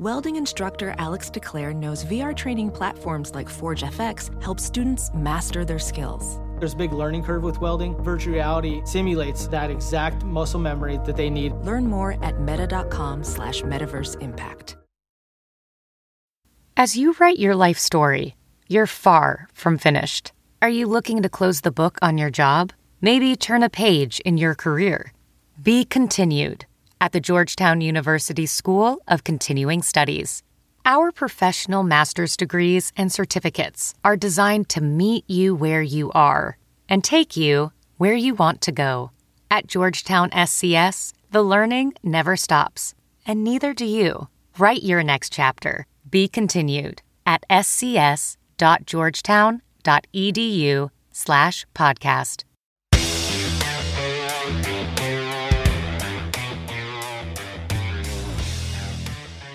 Welding instructor Alex DeClaire knows VR training platforms like Forge FX help students master their skills. There's a big learning curve with welding. Virtual reality simulates that exact muscle memory that they need. Learn more at meta.com slash metaverse impact. As you write your life story, you're far from finished. Are you looking to close the book on your job? Maybe turn a page in your career? Be continued at the Georgetown University School of Continuing Studies. Our professional master's degrees and certificates are designed to meet you where you are and take you where you want to go. At Georgetown SCS, the learning never stops, and neither do you. Write your next chapter. Be continued at scs.georgetown.edu slash podcast.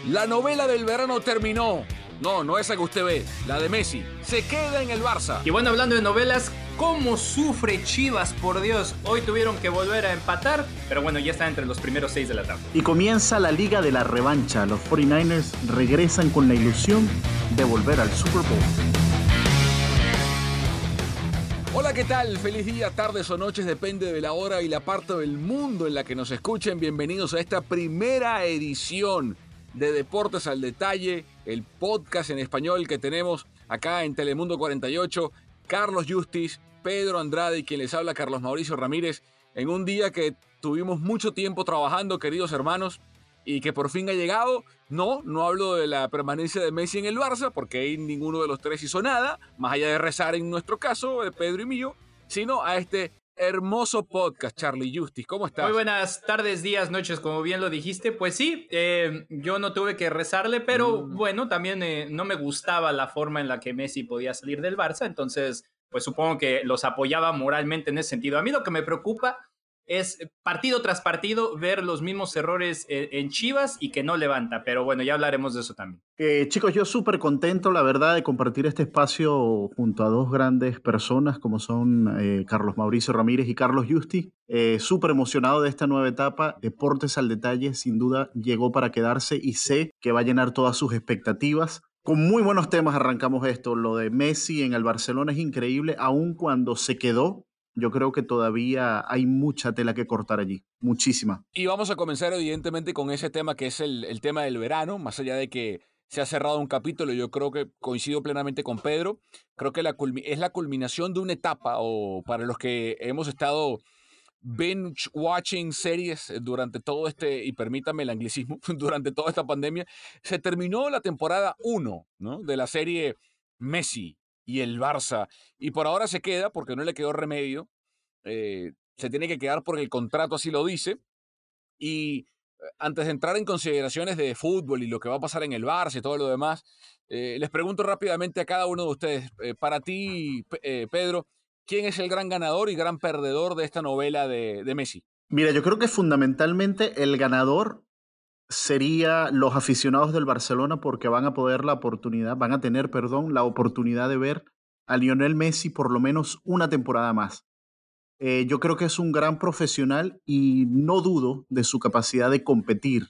La novela del verano terminó. No, no esa que usted ve, la de Messi. Se queda en el Barça. Y bueno, hablando de novelas, ¿cómo sufre Chivas? Por Dios, hoy tuvieron que volver a empatar, pero bueno, ya está entre los primeros seis de la tabla. Y comienza la Liga de la Revancha. Los 49ers regresan con la ilusión de volver al Super Bowl. Hola, ¿qué tal? Feliz día, tardes o noches, depende de la hora y la parte del mundo en la que nos escuchen. Bienvenidos a esta primera edición de Deportes al Detalle, el podcast en español que tenemos acá en Telemundo 48. Carlos Justis, Pedro Andrade y quien les habla Carlos Mauricio Ramírez, en un día que tuvimos mucho tiempo trabajando, queridos hermanos, y que por fin ha llegado. No, no hablo de la permanencia de Messi en el Barça, porque ahí ninguno de los tres hizo nada, más allá de rezar en nuestro caso, de Pedro y mío, sino a este hermoso podcast, Charlie Justice. ¿Cómo estás? Muy buenas tardes, días, noches, como bien lo dijiste. Pues sí, eh, yo no tuve que rezarle, pero Mm. bueno, también eh, no me gustaba la forma en la que Messi podía salir del Barça, entonces pues supongo que los apoyaba moralmente en ese sentido. A mí lo que me preocupa es eh, partido tras partido ver los mismos errores eh, en Chivas y que no levanta, pero bueno, ya hablaremos de eso también. Eh, chicos, yo súper contento, la verdad, de compartir este espacio junto a dos grandes personas como son Carlos Mauricio Ramírez y Carlos Justi. Eh, súper emocionado de esta nueva etapa. Deportes al detalle, sin duda, llegó para quedarse y sé que va a llenar todas sus expectativas. Con muy buenos temas arrancamos esto. Lo de Messi en el Barcelona es increíble, aun cuando se quedó. Yo creo que todavía hay mucha tela que cortar allí, muchísima. Y vamos a comenzar evidentemente con ese tema que es el, el tema del verano, más allá de que se ha cerrado un capítulo, yo creo que coincido plenamente con Pedro, creo que es la culminación de una etapa, o para los que hemos estado binge watching series durante todo este, y permítame el anglicismo, durante toda esta pandemia, se terminó la temporada 1 ¿no? de la serie Messi y el Barça, y por ahora se queda porque no le quedó remedio, eh, se tiene que quedar porque el contrato así lo dice, y eh, antes de entrar en consideraciones de fútbol y lo que va a pasar en el Barça y todo lo demás, eh, les pregunto rápidamente a cada uno de ustedes, para ti, Pe- Pedro, ¿quién es el gran ganador y gran perdedor de esta novela de, de Messi? Mira, yo creo que fundamentalmente el ganador sería los aficionados del Barcelona porque van a poder la oportunidad, van a tener, perdón, la oportunidad de ver a Lionel Messi por lo menos una temporada más. Eh, yo creo que es un gran profesional y no dudo de su capacidad de competir.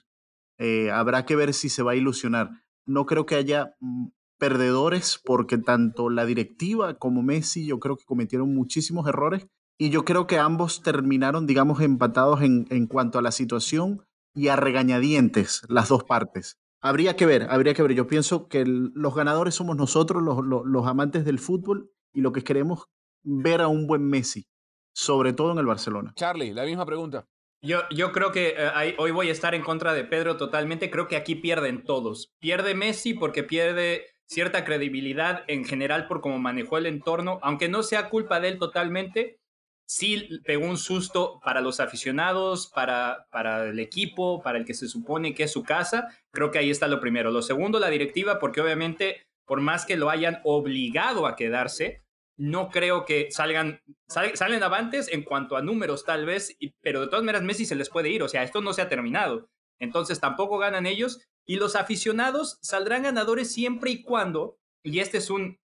Eh, habrá que ver si se va a ilusionar. No creo que haya mm, perdedores porque tanto la directiva como Messi yo creo que cometieron muchísimos errores y yo creo que ambos terminaron, digamos, empatados en, en cuanto a la situación y a regañadientes las dos partes. Habría que ver, habría que ver. Yo pienso que el- los ganadores somos nosotros, los, los- los amantes del fútbol, y lo que queremos ver a un buen Messi, sobre todo en el Barcelona. Charlie, la misma pregunta. Yo, yo creo que eh, hoy voy a estar en contra de Pedro totalmente. Creo que aquí pierden todos. Pierde Messi porque pierde cierta credibilidad en general por cómo manejó el entorno, aunque no sea culpa de él totalmente. Sí pegó un susto para los aficionados, para, para el equipo, para el que se supone que es su casa. Creo que ahí está lo primero. Lo segundo, la directiva, porque obviamente, por más que lo hayan obligado a quedarse, no creo que salgan, salen avantes en cuanto a números tal vez, pero de todas maneras Messi se les puede ir, o sea, esto no se ha terminado. Entonces tampoco ganan ellos y los aficionados saldrán ganadores siempre y cuando, y este es un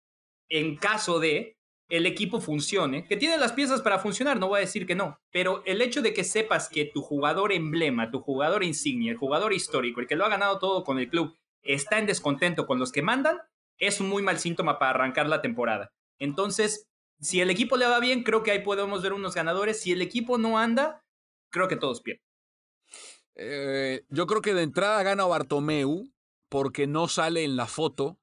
en caso de el equipo funcione, que tiene las piezas para funcionar, no voy a decir que no, pero el hecho de que sepas que tu jugador emblema, tu jugador insignia, el jugador histórico, el que lo ha ganado todo con el club, está en descontento con los que mandan, es un muy mal síntoma para arrancar la temporada. Entonces, si el equipo le va bien, creo que ahí podemos ver unos ganadores. Si el equipo no anda, creo que todos pierden. Eh, yo creo que de entrada gana Bartomeu porque no sale en la foto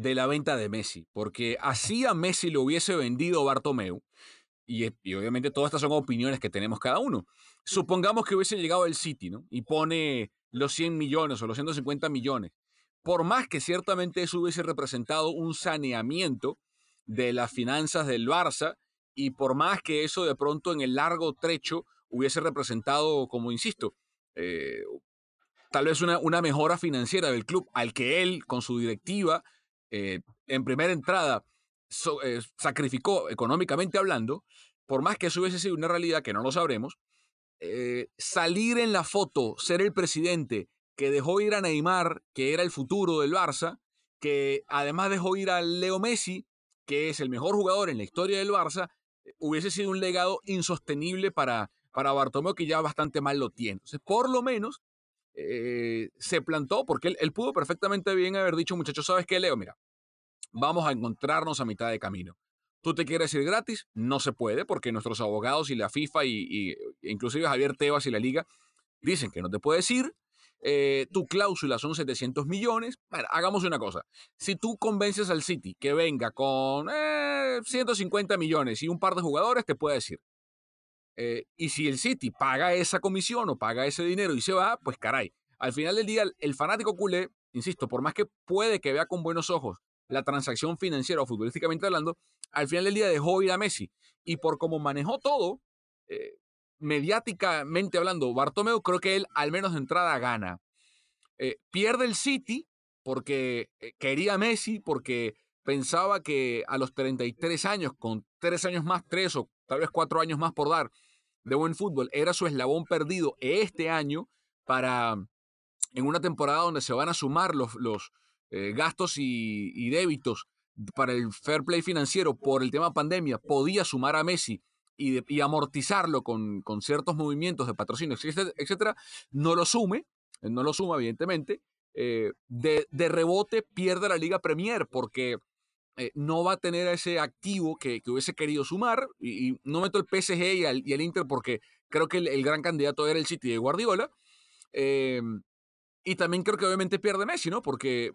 de la venta de Messi. Porque así a Messi le hubiese vendido Bartomeu. Y, y, obviamente todas estas son opiniones que tenemos cada uno. Supongamos que hubiese llegado el City, ¿no? Y pone los 100 millones o los 150 millones. Por más que ciertamente eso hubiese representado un saneamiento de las finanzas del Barça y por más que eso de pronto en el largo trecho hubiese representado, como insisto, eh, tal vez una, una, mejora financiera del club al que él, con su directiva, eh, en primera entrada, eh, sacrificó económicamente hablando, por más que eso hubiese sido una realidad que no lo sabremos, salir en la foto, ser el presidente que dejó ir a Neymar, que era el futuro del Barça, que además dejó ir a Leo Messi, que es el mejor jugador en la historia del Barça, eh, hubiese sido un legado insostenible para, para Bartomeu, que ya bastante mal lo tiene. Entonces, por lo menos eh, se plantó, porque él, pudo perfectamente bien haber dicho, muchachos, ¿sabes qué, Leo? Mira, vamos a encontrarnos a mitad de camino. ¿Tú te quieres ir gratis? No se puede, porque nuestros abogados y la FIFA y, y inclusive Javier Tebas y la Liga dicen que no te puedes ir, eh, tu cláusula son 700 millones. Bueno, hagamos una cosa. Si tú convences al City que venga con 150 eh, millones y un par de jugadores, te puede decir. Eh, y si el City paga esa comisión o paga ese dinero y se va, pues caray. Al final del día, el fanático culé, insisto, por más que puede que vea con buenos ojos la transacción financiera o futbolísticamente hablando, al final del día dejó ir a Messi. Y por cómo manejó todo, mediáticamente hablando, Bartomeu, creo que él al menos de entrada gana. Eh, pierde el City porque eh, quería a Messi, porque pensaba que a los 33 años, con tres años más, tres o tal vez cuatro años más por dar de buen fútbol, era su eslabón perdido este año para, en una temporada donde se van a sumar los, los eh, gastos y, débitos para el fair play financiero por el tema pandemia, podía sumar a Messi y, amortizarlo con, con, ciertos movimientos de patrocinio, etcétera, no lo sume, no lo suma, evidentemente. Eh, de, de, rebote pierde la Liga Premier porque eh, no va a tener ese activo que, hubiese querido sumar. Y, no meto el PSG y el Inter porque creo que el, gran candidato era el City de Guardiola. y también creo que obviamente pierde Messi, ¿no? Porque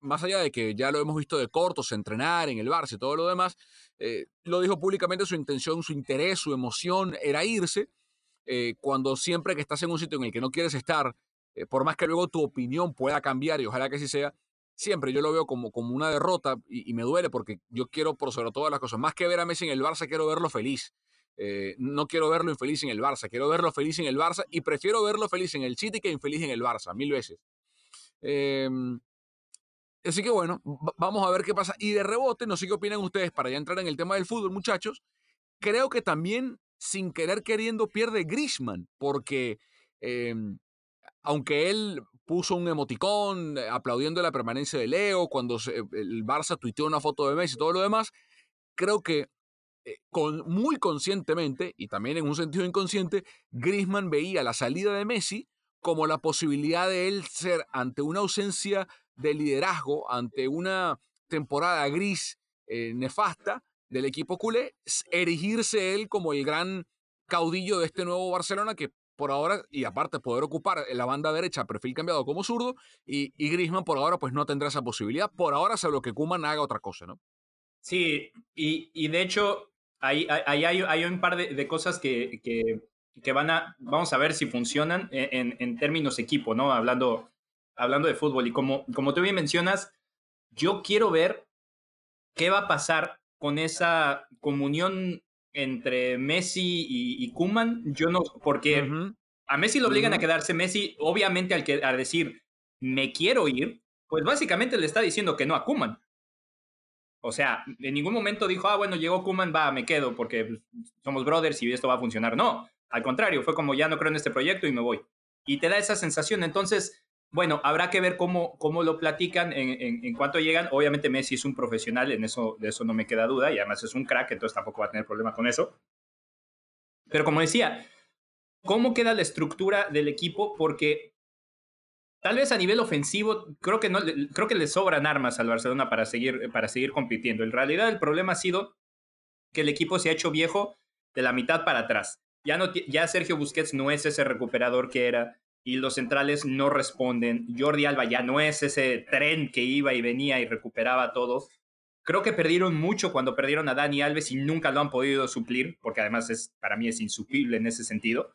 más allá de que ya lo hemos visto de cortos, entrenar en el Barça y todo lo demás, eh, lo dijo públicamente, su intención, su interés, su emoción era irse, eh, cuando siempre que estás en un sitio en el que no quieres estar, por más que luego tu opinión pueda cambiar y ojalá que así sea, siempre yo lo veo como, como una derrota y, me duele porque yo quiero por sobre todas las cosas, más que ver a Messi en el Barça, quiero verlo feliz. no quiero verlo infeliz en el Barça, quiero verlo feliz en el Barça y prefiero verlo feliz en el City que infeliz en el Barça, mil veces. Em, Así que bueno, vamos a ver qué pasa. Y de rebote, no sé qué opinan ustedes para ya entrar en el tema del fútbol, muchachos. Creo que también, sin querer queriendo, pierde Grishman, porque em, aunque él puso un emoticón eh, aplaudiendo la permanencia de Leo, cuando el Barça tuiteó una foto de Messi y todo lo demás, creo que eh, con, muy conscientemente, y también en un sentido inconsciente, Grisman veía la salida de Messi como la posibilidad de él ser ante una ausencia de liderazgo ante una temporada gris eh, nefasta del equipo culé, erigirse él como el gran caudillo de este nuevo Barcelona que por ahora, y aparte poder ocupar la banda derecha, perfil cambiado como zurdo, y, y Grisman por ahora pues no tendrá esa posibilidad, por ahora salvo que Kuman haga otra cosa, ¿no? Sí, y, y de hecho, ahí, hay, hay, un par de, cosas que, que, que, van a, vamos a ver si funcionan en, en términos equipo, ¿no? Hablando, hablando de fútbol. Y como, como tú bien mencionas, yo quiero ver qué va a pasar con esa comunión entre Messi y, Kuman, yo no, porque a Messi lo obligan a quedarse. Messi, obviamente, al, que, al decir me quiero ir, pues básicamente le está diciendo que no a Kuman. O sea, en ningún momento dijo, ah, bueno, llegó Kuman, va, me quedo porque pues, somos brothers y esto va a funcionar. No, al contrario, fue como ya no creo en este proyecto y me voy. Y te da esa sensación. Entonces, bueno, habrá que ver cómo, cómo lo platican en, en, cuanto llegan. Obviamente Messi es un profesional, en eso, de eso no me queda duda, y además es un crack, entonces tampoco va a tener problema con eso. Pero como decía, ¿cómo queda la estructura del equipo? Porque tal vez a nivel ofensivo, creo que, no, creo que le sobran armas al Barcelona para seguir, para seguir compitiendo. En realidad el problema ha sido que el equipo se ha hecho viejo de la mitad para atrás. Ya, no, ya Sergio Busquets no es ese recuperador que era y los centrales no responden. Jordi Alba ya no es ese tren que iba y venía y recuperaba todo. Creo que perdieron mucho cuando perdieron a Dani Alves y nunca lo han podido suplir, porque además es, para mí es insuplible en ese sentido.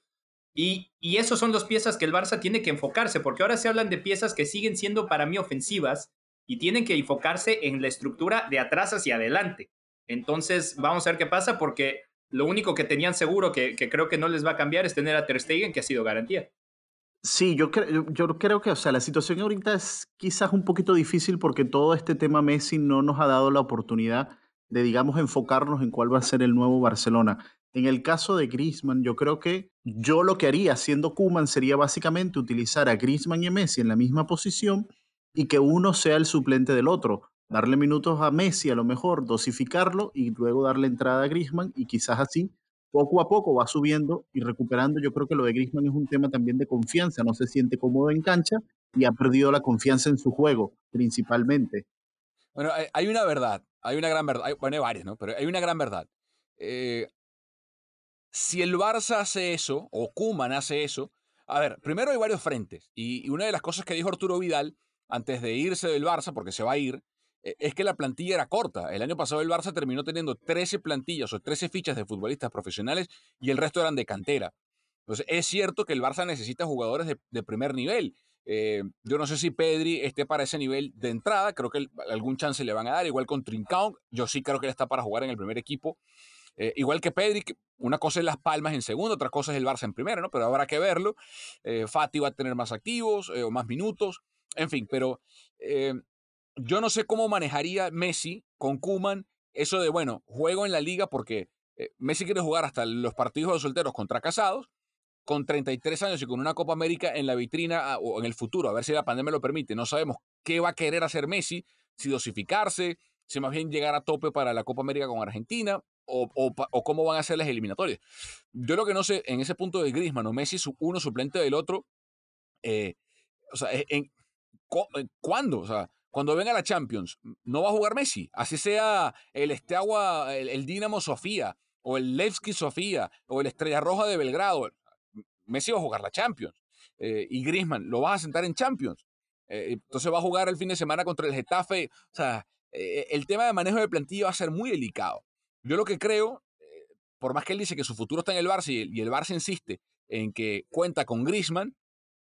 Y, y esos son dos piezas que el Barça tiene que enfocarse, porque ahora se hablan de piezas que siguen siendo para mí ofensivas y tienen que enfocarse en la estructura de atrás hacia adelante. Entonces, vamos a ver qué pasa, porque lo único que tenían seguro que, que creo que no les va a cambiar es tener a Ter Stegen, que ha sido garantía. Sí, yo, yo creo que, o sea, la situación ahorita es quizás un poquito difícil porque todo este tema Messi no nos ha dado la oportunidad de, digamos, enfocarnos en cuál va a ser el nuevo Barcelona. En el caso de Griezmann, yo creo que yo lo que haría siendo Kuman sería básicamente utilizar a Griezmann y a Messi en la misma posición y que uno sea el suplente del otro. Darle minutos a Messi a lo mejor, dosificarlo y luego darle entrada a Griezmann y quizás así poco a poco va subiendo y recuperando. Yo creo que lo de Griezmann es un tema también de confianza, no se siente cómodo en cancha y ha perdido la confianza en su juego, principalmente. Bueno, hay una verdad, hay una gran verdad, bueno, hay varias, ¿no? Pero hay una gran verdad. Eh, si el Barça hace eso, o Kuman hace eso, a ver, primero hay varios frentes, y, una de las cosas que dijo Arturo Vidal antes de irse del Barça, porque se va a ir, es que la plantilla era corta. El año pasado el Barça terminó teniendo 13 plantillas o 13 fichas de futbolistas profesionales y el resto eran de cantera. Entonces, es cierto que el Barça necesita jugadores de, primer nivel. Eh, yo no sé si Pedri esté para ese nivel de entrada, creo que algún chance le van a dar, igual con Trincão, yo sí creo que él está para jugar en el primer equipo. Eh, igual que Pedri, una cosa es Las Palmas en segundo, otra cosa es el Barça en primero, ¿no? Pero habrá que verlo. Eh, Fati va a tener más activos o más minutos, en fin, pero yo no sé cómo manejaría Messi con Kuman eso de, bueno, juego en la liga porque eh, Messi quiere jugar hasta los partidos de solteros contra casados, con 33 años y con una Copa América en la vitrina ah, o en el futuro, a ver si la pandemia lo permite. No sabemos qué va a querer hacer Messi, si dosificarse, si más bien llegar a tope para la Copa América con Argentina o, o, cómo van a ser las eliminatorias. Yo lo que no sé, en ese punto de Griezmann o Messi, uno suplente del otro, eh, o sea, en, ¿cuándo? O sea, cuando venga la Champions, no va a jugar Messi. Así sea el Esteagua, el, Dinamo Sofía, o el Levski Sofía, o el Estrella Roja de Belgrado. Messi va a jugar la Champions. Eh, y Griezmann, lo vas a sentar en Champions. Eh, entonces va a jugar el fin de semana contra el Getafe. O sea, eh, el tema de manejo de plantilla va a ser muy delicado. Yo lo que creo, por más que él dice que su futuro está en el Barça y el, Barça insiste en que cuenta con Griezmann,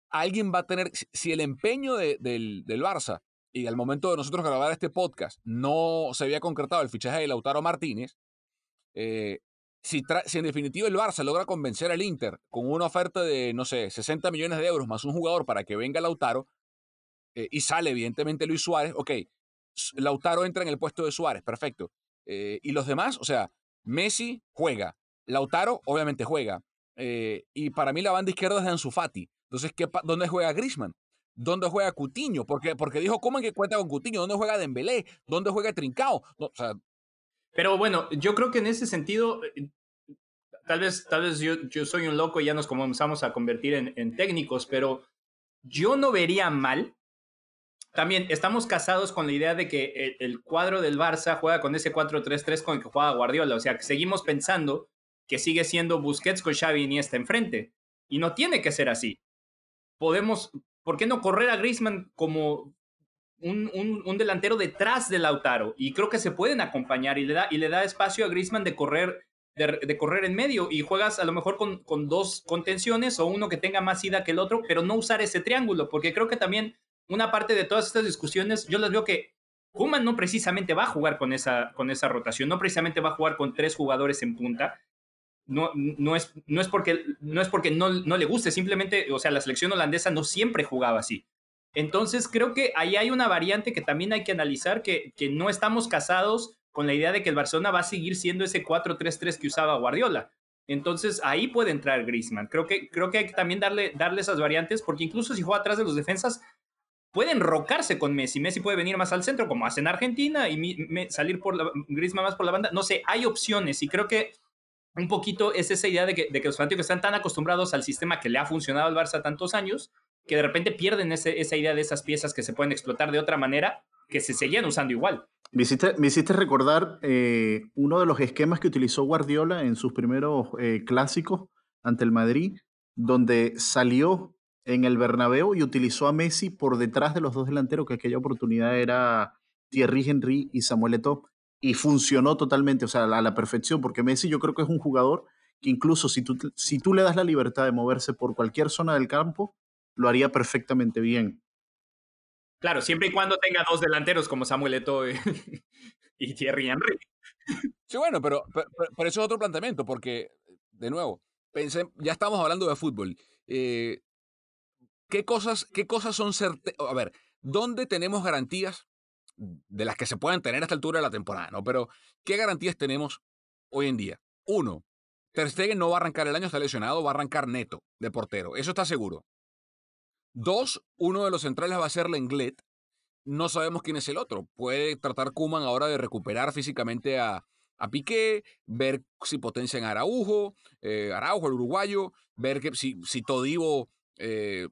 alguien va a tener, si el empeño del Barça y al momento de nosotros grabar este podcast no se había concretado el fichaje de Lautaro Martínez, eh, si, en definitiva el Barça logra convencer al Inter con una oferta de, no sé, 60 millones de euros más un jugador para que venga Lautaro, eh, y sale evidentemente Luis Suárez, ok, Lautaro entra en el puesto de Suárez, perfecto. Eh, y los demás, o sea, Messi juega, Lautaro obviamente juega, y para mí la banda izquierda es de Ansu Fati. Entonces, ¿qué, ¿dónde juega Grisman? ¿Dónde juega Cutiño? Porque, porque dijo ¿cómo que cuenta con Cutiño. ¿Dónde juega Dembélé? ¿Dónde juega Trincao? Pero bueno, yo creo que en ese sentido, eh, tal vez, tal vez yo, yo soy un loco y ya nos comenzamos a convertir en, técnicos, pero yo no vería mal. También estamos casados con la idea de que el, el cuadro del Barça juega con ese 4-3-3 con el que juega Guardiola. O sea, seguimos pensando que sigue siendo Busquets con Xavi y Iniesta enfrente. Y no tiene que ser así. Podemos, ¿por qué no correr a Griezmann como un, un, delantero detrás de Lautaro? Y creo que se pueden acompañar y le da, y le da espacio a Griezmann de correr, de, correr en medio y juegas a lo mejor con, con, dos contenciones o uno que tenga más ida que el otro, pero no usar ese triángulo, porque creo que también una parte de todas estas discusiones, yo las veo que Kuman no precisamente va a jugar con esa, con esa rotación, no precisamente va a jugar con tres jugadores en punta, no, no, es, no es porque, no, es porque no, no le guste, simplemente, o sea, la selección holandesa no siempre jugaba así. Entonces creo que ahí hay una variante que también hay que analizar, que, que no estamos casados con la idea de que el Barcelona va a seguir siendo ese 4-3-3 que usaba Guardiola. Entonces ahí puede entrar Griezmann. Creo que, creo que hay que también darle, darle esas variantes, porque incluso si juega atrás de los defensas, pueden rocarse con Messi. Messi puede venir más al centro, como hace en Argentina, y salir por la, Griezmann más por la banda. No sé, hay opciones y creo que un poquito es esa idea de que, de que los fanáticos están tan acostumbrados al sistema que le ha funcionado al Barça tantos años, que de repente pierden esa idea de esas piezas que se pueden explotar de otra manera, que se seguían usando igual. Me hiciste, recordar eh, uno de los esquemas que utilizó Guardiola en sus primeros eh, clásicos ante el Madrid, donde salió en el Bernabéu y utilizó a Messi por detrás de los dos delanteros, que aquella oportunidad era Thierry Henry y Samuel Eto'o, y funcionó totalmente, o sea, a la perfección, porque Messi yo creo que es un jugador que incluso si tú, si tú le das la libertad de moverse por cualquier zona del campo, lo haría perfectamente bien. Claro, siempre y cuando tenga dos delanteros como Samuel Eto'o y, Thierry Henry. Sí, bueno, pero, pero, eso es otro planteamiento, porque, de nuevo, pensé, ya estamos hablando de fútbol. Eh, ¿qué, cosas, ¿Qué cosas son certezas? A ver, ¿dónde tenemos garantías de las que se pueden tener a esta altura de la temporada? ¿no? Pero, ¿qué garantías tenemos hoy en día? Uno, Ter Stegen no va a arrancar el año, está lesionado, va a arrancar neto de portero. Eso está seguro. Dos, uno de los centrales va a ser Lenglet. No sabemos quién es el otro. Puede tratar Kuman ahora de recuperar físicamente a, a Piqué, ver si potencian a Araujo, eh, Araujo, el uruguayo, ver que, si, si Todivo, eh,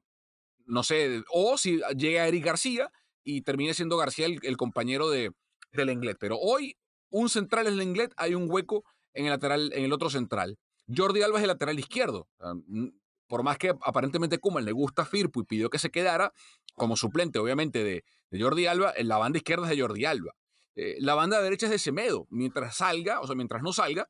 no sé, o si llega Eric García y termine siendo García el, compañero de, de Lenglet. Pero hoy un central es Lenglet, hay un hueco en el lateral, en el otro central. Jordi Alba es el lateral izquierdo por más que aparentemente Kuman le gusta Firpo y pidió que se quedara como suplente, obviamente, de, Jordi Alba, la banda izquierda es de Jordi Alba. Eh, la banda derecha es de Semedo. Mientras salga, o sea, mientras no salga,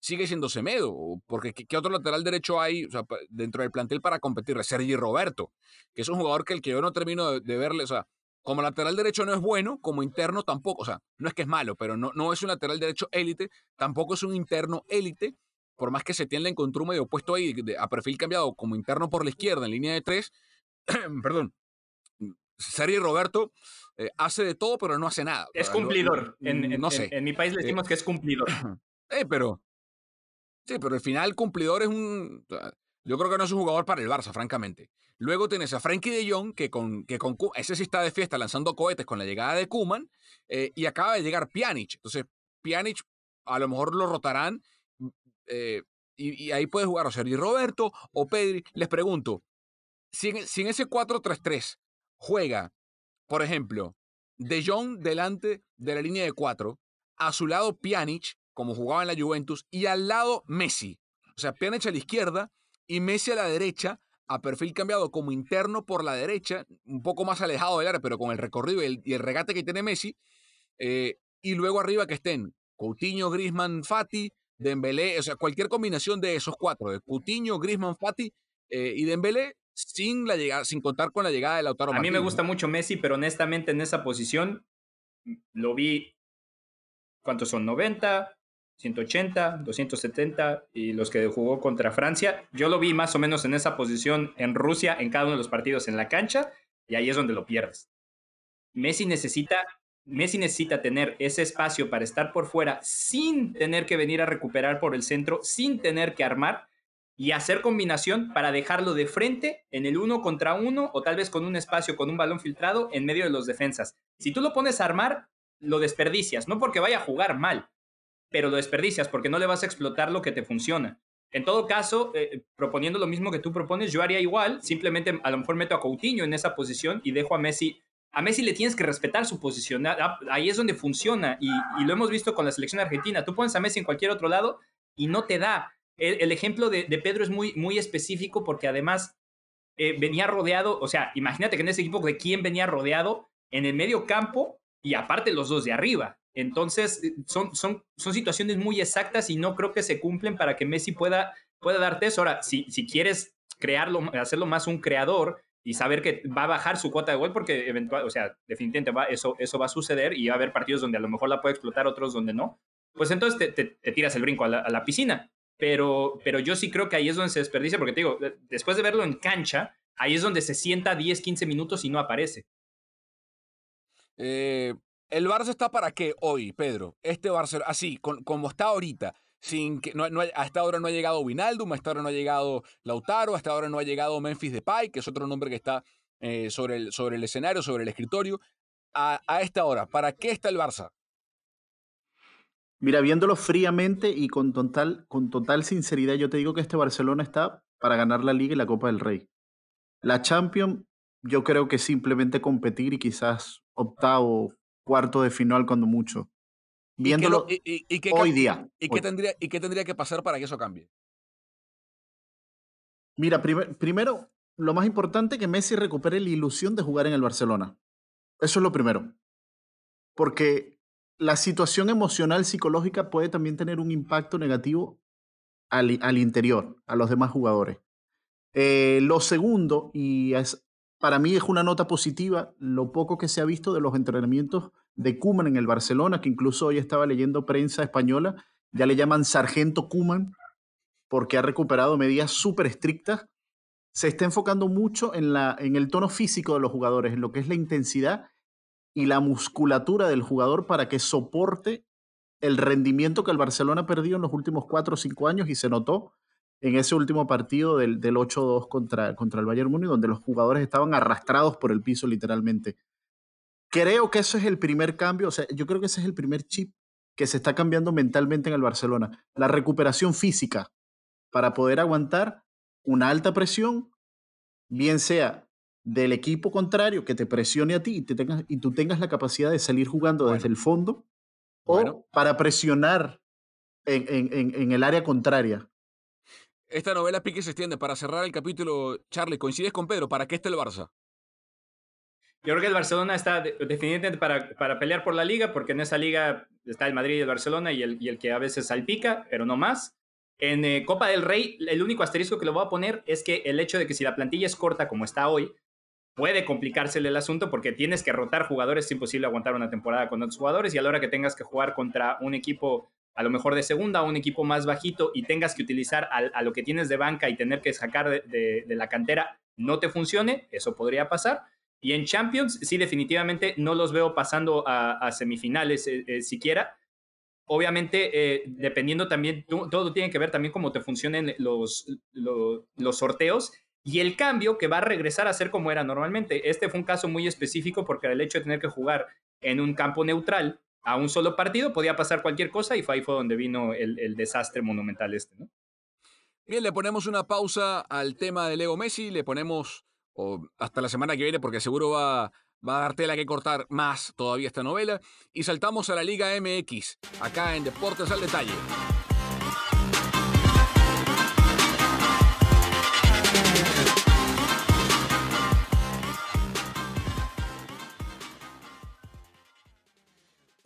sigue siendo Semedo. Porque ¿qué, otro lateral derecho hay dentro del plantel para competir? Sergi Roberto, que es un jugador que el que yo no termino de, verle, o sea, como lateral derecho no es bueno, como interno tampoco, o sea, no es que es malo, pero no, no es un lateral derecho élite, tampoco es un interno élite, por más que se tiene encontró un medio opuesto ahí a perfil cambiado como interno por la izquierda en línea de tres, perdón, Sergio Roberto eh, hace de todo, pero no hace nada. Es cumplidor. en, no sé. En, mi país le eh, decimos que es cumplidor. Eh, pero. Sí, pero al final cumplidor es un. Yo creo que no es un jugador para el Barça, francamente. Luego tienes a Frankie de Jong, que con, que con ese sí está de fiesta lanzando cohetes con la llegada de Kuman, y acaba de llegar Pjanic. Entonces, Pjanic a lo mejor lo rotarán eh, y, ahí puede jugar o Sergi Roberto o Pedri. Les pregunto, si en, si en ese 4-3-3 juega, por ejemplo, De Jong delante de la línea de 4, a su lado Pjanic, como jugaba en la Juventus, y al lado Messi. O sea, Pjanic a la izquierda y Messi a la derecha, a perfil cambiado como interno por la derecha, un poco más alejado del área, pero con el recorrido y el, regate que tiene Messi. Eh, y luego arriba que estén Coutinho, Grisman, Fati, Dembélé, o sea, cualquier combinación de esos cuatro, de Coutinho, Griezmann, Fati eh, y Dembélé, sin, la llegada, sin contar con la llegada de Lautaro A mí me gusta mucho Messi, pero honestamente en esa posición mm, lo vi, ¿cuántos son? 90, 180, 270 y los que jugó contra Francia. Yo lo vi más o menos en esa posición en Rusia, en cada uno de los partidos en la cancha, y ahí es donde lo pierdes. Messi necesita Messi necesita tener ese espacio para estar por fuera sin tener que venir a recuperar por el centro, sin tener que armar y hacer combinación para dejarlo de frente en el uno contra uno o tal vez con un espacio, con un balón filtrado en medio de los defensas. Si tú lo pones a armar, lo desperdicias, no porque vaya a jugar mal, pero lo desperdicias porque no le vas a explotar lo que te funciona. En todo caso, eh, proponiendo lo mismo que tú propones, yo haría igual, simplemente a lo mejor meto a Coutinho en esa posición y dejo a Messi a Messi le tienes que respetar su posición. Ahí es donde funciona y, lo hemos visto con la selección argentina. Tú pones a Messi en cualquier otro lado y no te da. El, ejemplo de, Pedro es muy, muy específico porque además eh, venía rodeado, o sea, imagínate que en ese equipo de quién venía rodeado en el medio campo y aparte los dos de arriba. Entonces, eh, son, son, son situaciones muy exactas y no creo que se cumplen para que Messi pueda, pueda darte eso. Ahora, si, si quieres crearlo, hacerlo más un creador, y saber que va a bajar su cuota de gol porque eventual, o sea, definitivamente va, eso, eso va a suceder y va a haber partidos donde a lo mejor la puede explotar, otros donde no, pues entonces te, tiras el brinco a la, piscina. pero, pero yo sí creo que ahí es donde se desperdicia, porque te digo, después de verlo en cancha, ahí es donde se sienta 10, 15 minutos y no aparece. Eh, ¿El Barça está para qué hoy, Pedro? Este Barcelona, así, como está ahorita, sin que no, no, hasta ahora no ha llegado Winaldum, hasta ahora no ha llegado Lautaro, hasta ahora no ha llegado Memphis Depay, que es otro nombre que está eh, sobre, el, sobre el escenario, sobre el escritorio. A, a esta hora, ¿para qué está el Barça? Mira, viéndolo fríamente y con total, con total sinceridad, yo te digo que este Barcelona está para ganar la Liga y la Copa del Rey. La Champions, yo creo que simplemente competir y quizás octavo, cuarto de final cuando mucho. Viéndolo ¿Y qué, hoy día. ¿y qué, tendría, ¿Y qué tendría que pasar para que eso cambie? Mira, primero, lo más importante que Messi recupere la ilusión de jugar en el Barcelona. Eso es lo primero. Porque la situación emocional, psicológica puede también tener un impacto negativo al, al interior, a los demás jugadores. Eh, lo segundo, y es, para mí es una nota positiva, lo poco que se ha visto de los entrenamientos de Kuman en el Barcelona, que incluso hoy estaba leyendo prensa española, ya le llaman Sargento Kuman, porque ha recuperado medidas súper estrictas. Se está enfocando mucho en, la, en el tono físico de los jugadores, en lo que es la intensidad y la musculatura del jugador para que soporte el rendimiento que el Barcelona perdió en los últimos cuatro o cinco años y se notó en ese último partido del, del 8-2 contra, contra el Bayern Múnich, donde los jugadores estaban arrastrados por el piso literalmente. Creo que eso es el primer cambio, o sea, yo creo que ese es el primer chip que se está cambiando mentalmente en el Barcelona. La recuperación física para poder aguantar una alta presión, bien sea del equipo contrario que te presione a ti y, te tengas, y tú tengas la capacidad de salir jugando desde el fondo o para presionar en, en, en, el área contraria. Esta novela pique se extiende. Para cerrar el capítulo, Charlie, ¿coincides con Pedro? ¿Para qué está el Barça? Yo creo que el Barcelona está definitivamente para, para pelear por la liga, porque en esa liga está el Madrid y el Barcelona y el, y el que a veces salpica, pero no más. En eh, Copa del Rey, el único asterisco que lo voy a poner es que el hecho de que si la plantilla es corta como está hoy, puede complicársele el asunto porque tienes que rotar jugadores, es imposible aguantar una temporada con otros jugadores y a la hora que tengas que jugar contra un equipo a lo mejor de segunda o un equipo más bajito y tengas que utilizar a, lo que tienes de banca y tener que sacar de, la cantera, no te funcione, eso podría pasar. Y en Champions, sí, definitivamente no los veo pasando a, semifinales eh, eh, siquiera. Obviamente, eh, dependiendo también, todo tiene que ver también cómo te funcionen los, los sorteos y el cambio que va a regresar a ser como era normalmente. Este fue un caso muy específico porque el hecho de tener que jugar en un campo neutral a un solo partido podía pasar cualquier cosa y ahí fue donde vino el, desastre monumental este. Bien, le ponemos una pausa al tema de Leo Messi, le ponemos hasta la semana que viene porque seguro va, va a dar tela que cortar más todavía esta novela y saltamos a la Liga MX, acá en Deportes al Detalle.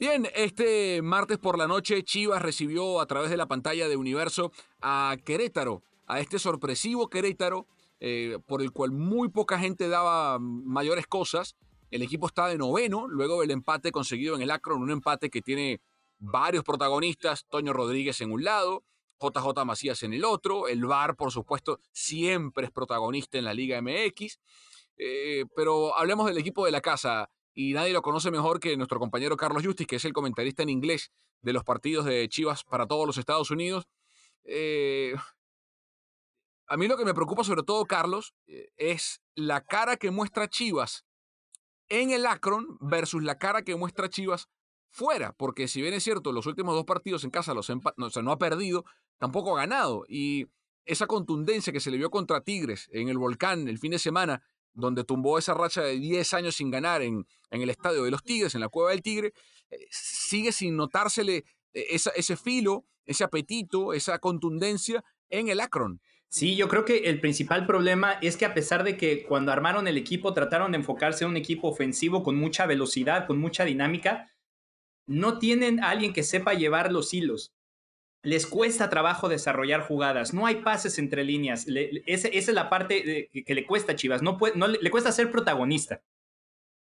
Bien, este martes por la noche Chivas recibió a través de la pantalla de Universo a Querétaro, a este sorpresivo Querétaro, eh, por el cual muy poca gente daba mayores cosas. El equipo está de noveno, luego del empate conseguido en el Akron, un empate que tiene varios protagonistas, Toño Rodríguez en un lado, JJ Macías en el otro, el VAR, por supuesto, siempre es protagonista en la Liga MX. Eh, pero hablemos del equipo de la casa y nadie lo conoce mejor que nuestro compañero Carlos Justice, que es el comentarista en inglés de los partidos de Chivas para todos los Estados Unidos. Eh, a mí lo que me preocupa sobre todo, Carlos, eh, es la cara que muestra Chivas en el Akron versus la cara que muestra Chivas fuera, porque si bien es cierto, los últimos dos partidos en casa los no, no ha perdido, tampoco ha ganado. Y esa contundencia que se le vio contra Tigres en el volcán el fin de semana donde tumbó esa racha de 10 años sin ganar en, en el estadio de los Tigres, en la Cueva del Tigre, eh, sigue sin notársele eh, ese filo, ese apetito, esa contundencia en el Akron. Sí, yo creo que el principal problema es que a pesar de que cuando armaron el equipo trataron de enfocarse en un equipo ofensivo con mucha velocidad, con mucha dinámica, no tienen a alguien que sepa llevar los hilos les cuesta trabajo desarrollar jugadas, no hay pases entre líneas, esa, es la parte que le cuesta a Chivas, no, puede, le, cuesta ser protagonista.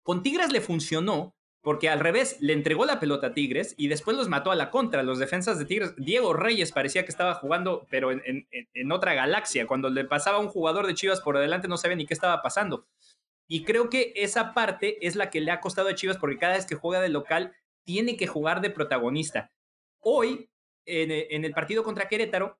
Con Tigres le funcionó porque al revés, le entregó la pelota a Tigres y después los mató a la contra. Los defensas de Tigres, Diego Reyes parecía que estaba jugando, pero en, en, otra galaxia. Cuando le pasaba un jugador de Chivas por adelante, no sabía ni qué estaba pasando. Y creo que esa parte es la que le ha costado a Chivas, porque cada vez que juega de local, tiene que jugar de protagonista. Hoy, en, el partido contra Querétaro,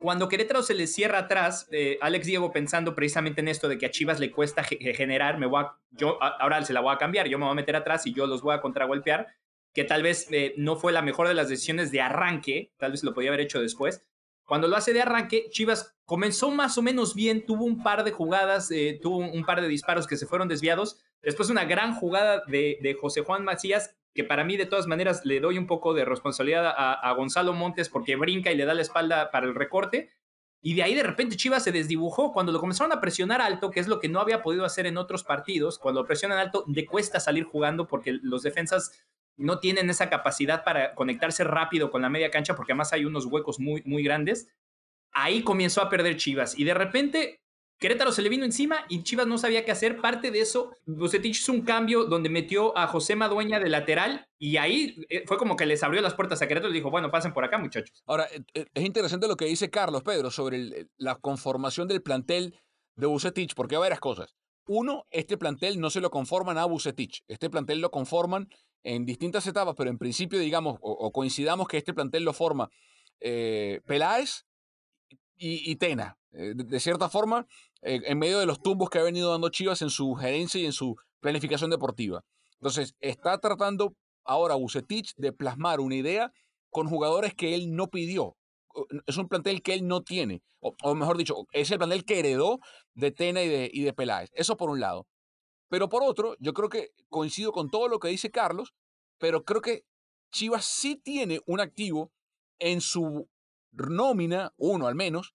cuando Querétaro se le cierra atrás, eh, Alex Diego pensando precisamente en esto de que a Chivas le cuesta generar, me voy yo ahora se la voy a cambiar, yo me voy a meter atrás y yo los voy a contragolpear, que tal vez eh, no fue la mejor de las decisiones de arranque, tal vez lo podía haber hecho después. Cuando lo hace de arranque, Chivas comenzó más o menos bien, tuvo un par de jugadas, eh, tuvo un, par de disparos que se fueron desviados, después una gran jugada de, de José Juan Macías que para mí de todas maneras le doy un poco de responsabilidad a, Gonzalo Montes porque brinca y le da la espalda para el recorte. Y de ahí de repente Chivas se desdibujó cuando lo comenzaron a presionar alto, que es lo que no había podido hacer en otros partidos. Cuando presionan alto, le cuesta salir jugando porque los defensas no tienen esa capacidad para conectarse rápido con la media cancha porque además hay unos huecos muy, muy grandes. Ahí comenzó a perder Chivas y de repente Querétaro se le vino encima y Chivas no sabía qué hacer. Parte de eso, Bucetich hizo un cambio donde metió a José Madueña de lateral y ahí eh, fue como que les abrió las puertas a Querétaro y dijo, bueno, pasen por acá, muchachos. Ahora, eh, eh, es interesante lo que dice Carlos Pedro sobre la conformación del plantel de Bucetich, porque hay varias cosas. Uno, este plantel no se lo conforman a Bucetich. Este plantel lo conforman en distintas etapas, pero en principio, digamos, o, coincidamos que este plantel lo forma Peláez y Tena. Eh, de, cierta forma, eh, en medio de los tumbos que ha venido dando Chivas en su gerencia y en su planificación deportiva. Entonces, está tratando ahora Bucetich de plasmar una idea con jugadores que él no pidió. Es un plantel que él no tiene, o, mejor dicho, es el plantel que heredó de Tena y de, y de Peláez. Eso por un lado. Pero por otro, yo creo que coincido con todo lo que dice Carlos, pero creo que Chivas sí tiene un activo en su nómina, uno al menos,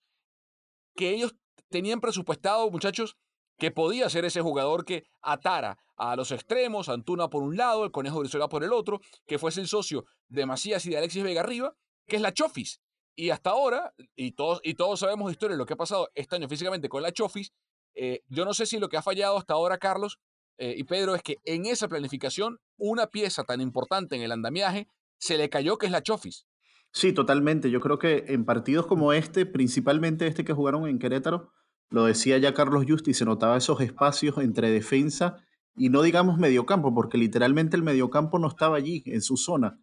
que ellos tenían presupuestado, muchachos, que podía ser ese jugador que atara a los extremos, Antuna por un lado, el Conejo Brizuela por el otro, que fuese el socio de Macías y de Alexis Vega arriba, que es la Chofis. Y hasta ahora, y todos, y todos sabemos de historia lo que ha pasado este año físicamente con la Chofis, eh, yo no sé si lo que ha fallado hasta ahora, Carlos eh, y Pedro, es que en esa planificación, una pieza tan importante en el andamiaje se le cayó, que es la Chofis. Sí, totalmente. Yo creo que en partidos como este, principalmente este que jugaron en Querétaro, lo decía ya Carlos Justi, se notaba esos espacios entre defensa y no digamos mediocampo, porque literalmente el mediocampo no estaba allí, en su zona.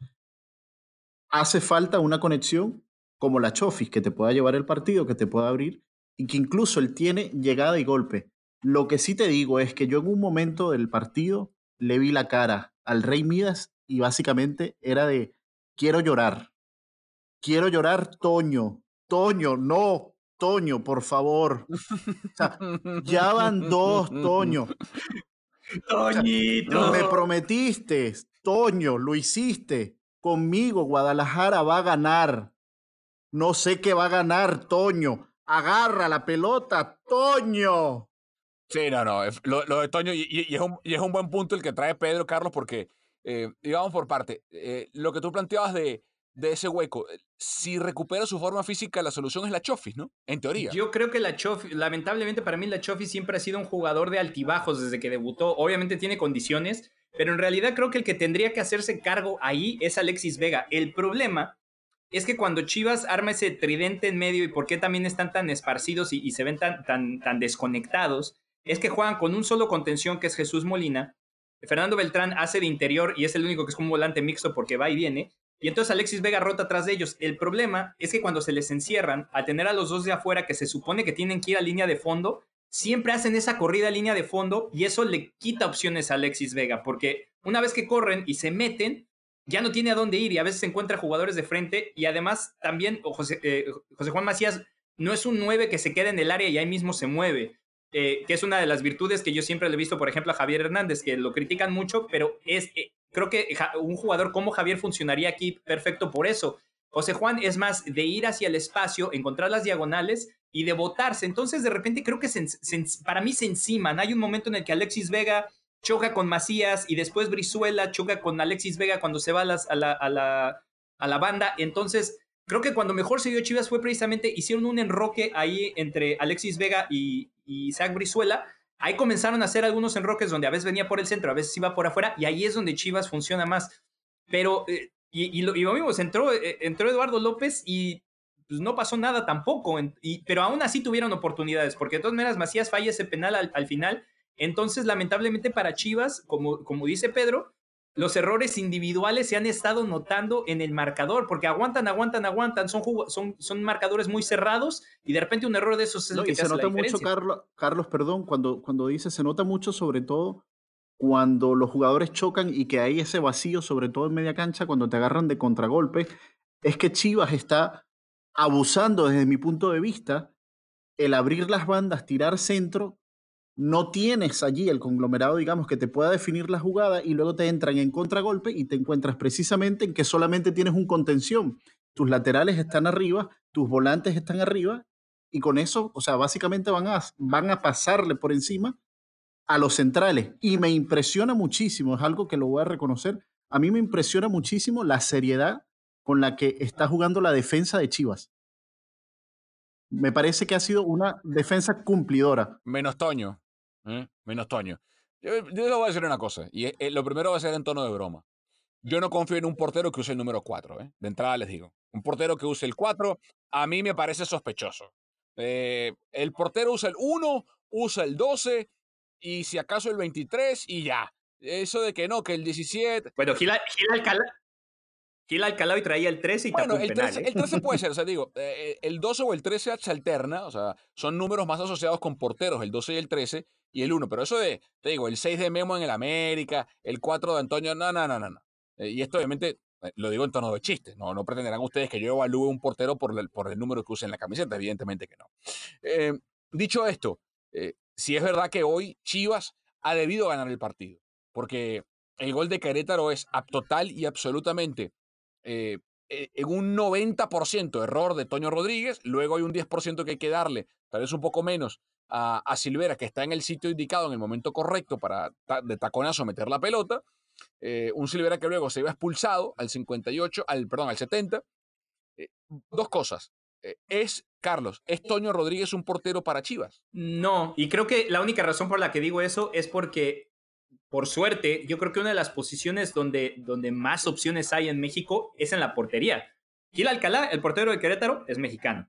Hace falta una conexión como la Chofis, que te pueda llevar el partido, que te pueda abrir y que incluso él tiene llegada y golpe. Lo que sí te digo es que yo en un momento del partido le vi la cara al Rey Midas y básicamente era de quiero llorar Quiero llorar, Toño. Toño, no. Toño, por favor. ya van dos, Toño. Toñito. me prometiste, Toño, lo hiciste. Conmigo, Guadalajara va a ganar. No sé qué va a ganar, Toño. Agarra la pelota, Toño. Sí, no, no. Lo, de Toño, y, es un, y, es un, buen punto el que trae Pedro Carlos, porque, eh, digamos por parte, eh, lo que tú planteabas de de ese hueco. Eh, si recupera su forma física, la solución es la Chofis, ¿no? En teoría. Yo creo que la Chofis, lamentablemente para mí la Chofis siempre ha sido un jugador de altibajos desde que debutó. Obviamente tiene condiciones, pero en realidad creo que el que tendría que hacerse cargo ahí es Alexis Vega. El problema es que cuando Chivas arma ese tridente en medio y por qué también están tan esparcidos y, se ven tan, tan, tan desconectados, es que juegan con un solo contención que es Jesús Molina. Fernando Beltrán hace de interior y es el único que es un volante mixto porque va y viene. Y entonces Alexis Vega rota atrás de ellos. El problema es que cuando se les encierran, al tener a los dos de afuera que se supone que tienen que ir a línea de fondo, siempre hacen esa corrida a línea de fondo y eso le quita opciones a Alexis Vega, porque una vez que corren y se meten, ya no tiene a dónde ir y a veces encuentra jugadores de frente y además también José, eh, José Juan Macías no es un 9 que se queda en el área y ahí mismo se mueve. Eh, que es una de las virtudes que yo siempre le he visto, por ejemplo, a Javier Hernández, que lo critican mucho, pero es, eh, creo que un jugador como Javier funcionaría aquí perfecto por eso. José Juan es más de ir hacia el espacio, encontrar las diagonales y de botarse. Entonces, de repente, creo que para mí se enciman. Hay un momento en el que Alexis Vega choca con Macías y después Brizuela choca con Alexis Vega cuando se va a, la, a, la, a la banda. Entonces, creo que cuando mejor se dio Chivas fue precisamente, hicieron un enroque ahí entre Alexis Vega y, y Zach Brizuela, Ahí comenzaron a hacer algunos enroques donde a veces venía por el centro, a veces iba por afuera, y ahí es donde Chivas funciona más. Pero, eh, y, lo, y, lo, entró, eh, entró Eduardo López y pues, no pasó nada tampoco, y, pero aún así tuvieron oportunidades, porque de todas maneras Macías falla ese penal al, al final. Entonces, lamentablemente para Chivas, como, como dice Pedro, los errores individuales se han estado notando en el marcador, porque aguantan, aguantan, aguantan, son, son, son marcadores muy cerrados y de repente un error de esos es lo que se nota mucho, Carlos, Carlos, perdón, cuando, cuando dice, se nota mucho sobre todo cuando los jugadores chocan y que hay ese vacío, sobre todo en media cancha, cuando te agarran de contragolpe, es que Chivas está abusando desde mi punto de vista el abrir las bandas, tirar centro no tienes allí el conglomerado, digamos, que te pueda definir la jugada y luego te entran en contragolpe y te encuentras precisamente en que solamente tienes un contención. Tus laterales están arriba, tus volantes están arriba y con eso, o sea, básicamente van a, van a pasarle por encima a los centrales. Y me impresiona muchísimo, es algo que lo voy a reconocer, a mí me impresiona muchísimo la seriedad con la que está jugando la defensa de Chivas. Me parece que ha sido una defensa cumplidora. Menos Toño. ¿Eh? menos Toño. Yo, yo, les voy a decir una cosa, y eh, lo primero va a ser en tono de broma. Yo no confío en un portero que use el número 4, ¿eh? de entrada les digo. Un portero que use el 4, a mí me parece sospechoso. el portero usa el 1, usa el 12 y si acaso el 23 y ya. Eso de que no, que el 17. Bueno, Gil, Gil Alcalá, Gil Alcalá y traía el 13 y bueno, el 13, el 13 puede ser, o sea, digo, el 12 o el 13 se alterna, o sea, son números más asociados con porteros, el 12 y el 13, y el 1. Pero eso de, te digo, el 6 de Memo en el América, el 4 de Antonio, no, no, no, no. no. Eh, y esto obviamente eh, lo digo en tono de chiste, no, no pretenderán ustedes que yo evalúe un portero por el, por el número que use en la camiseta, evidentemente que no. Eh, dicho esto, si es verdad que hoy Chivas ha debido ganar el partido, porque el gol de Querétaro es total y absolutamente en un 90% error de Toño Rodríguez, luego hay un 10% que hay que darle, tal vez un poco menos, a, Silvera, que está en el sitio indicado en el momento correcto para de taconazo meter la pelota. Eh, un Silvera que luego se iba expulsado al 58, al, perdón, al 70. Eh, dos cosas. Eh, es, Carlos, ¿es Toño Rodríguez un portero para Chivas? No, y creo que la única razón por la que digo eso es porque, por suerte, yo creo que una de las posiciones donde, donde más opciones hay en México es en la portería. Gil Alcalá, el portero de Querétaro, es mexicano.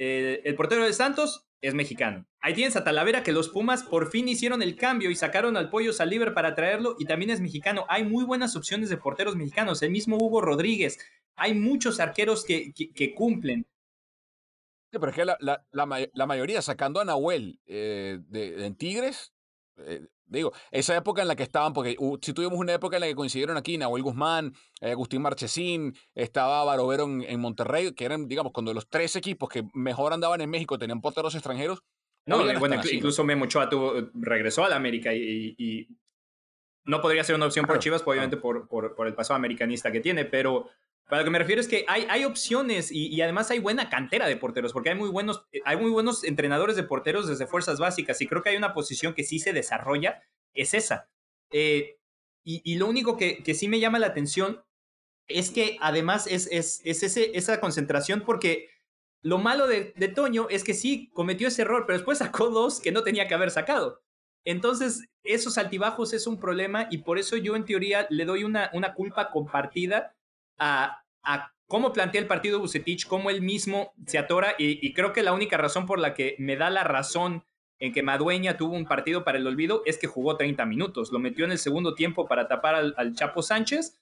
El portero de Santos es mexicano. Ahí tienes a Talavera que los Pumas por fin hicieron el cambio y sacaron al pollo Saliver para traerlo y también es mexicano. Hay muy buenas opciones de porteros mexicanos. El mismo Hugo Rodríguez. Hay muchos arqueros que, cumplen. Sí, pero es que la, mayoría, sacando a Nahuel eh, de, Tigres, eh, digo, esa época en la que estaban, porque si tuvimos una época en la que coincidieron aquí Nahuel Guzmán, eh, Agustín Marchesín, estaba Barovero en, Monterrey, que eran, digamos, cuando los tres equipos que mejor andaban en México tenían porteros extranjeros. No, bueno, incluso Memo Ochoa regresó a la América y, no podría ser una opción por Chivas, obviamente por, por, por, el pasado americanista que tiene, pero para lo que me refiero es que hay, hay opciones y, además hay buena cantera de porteros, porque hay muy, buenos, hay muy buenos entrenadores de porteros desde fuerzas básicas y creo que hay una posición que sí se desarrolla, es esa. Eh, y, lo único que, que, sí me llama la atención es que además es, es, es ese, esa concentración porque lo malo de, de, Toño es que sí cometió ese error, pero después sacó dos que no tenía que haber sacado. Entonces, esos altibajos es un problema y por eso yo en teoría le doy una, una culpa compartida a, cómo plantea el partido Bucetich, cómo él mismo se atora y, creo que la única razón por la que me da la razón en que Madueña tuvo un partido para el olvido es que jugó 30 minutos, lo metió en el segundo tiempo para tapar al, Chapo Sánchez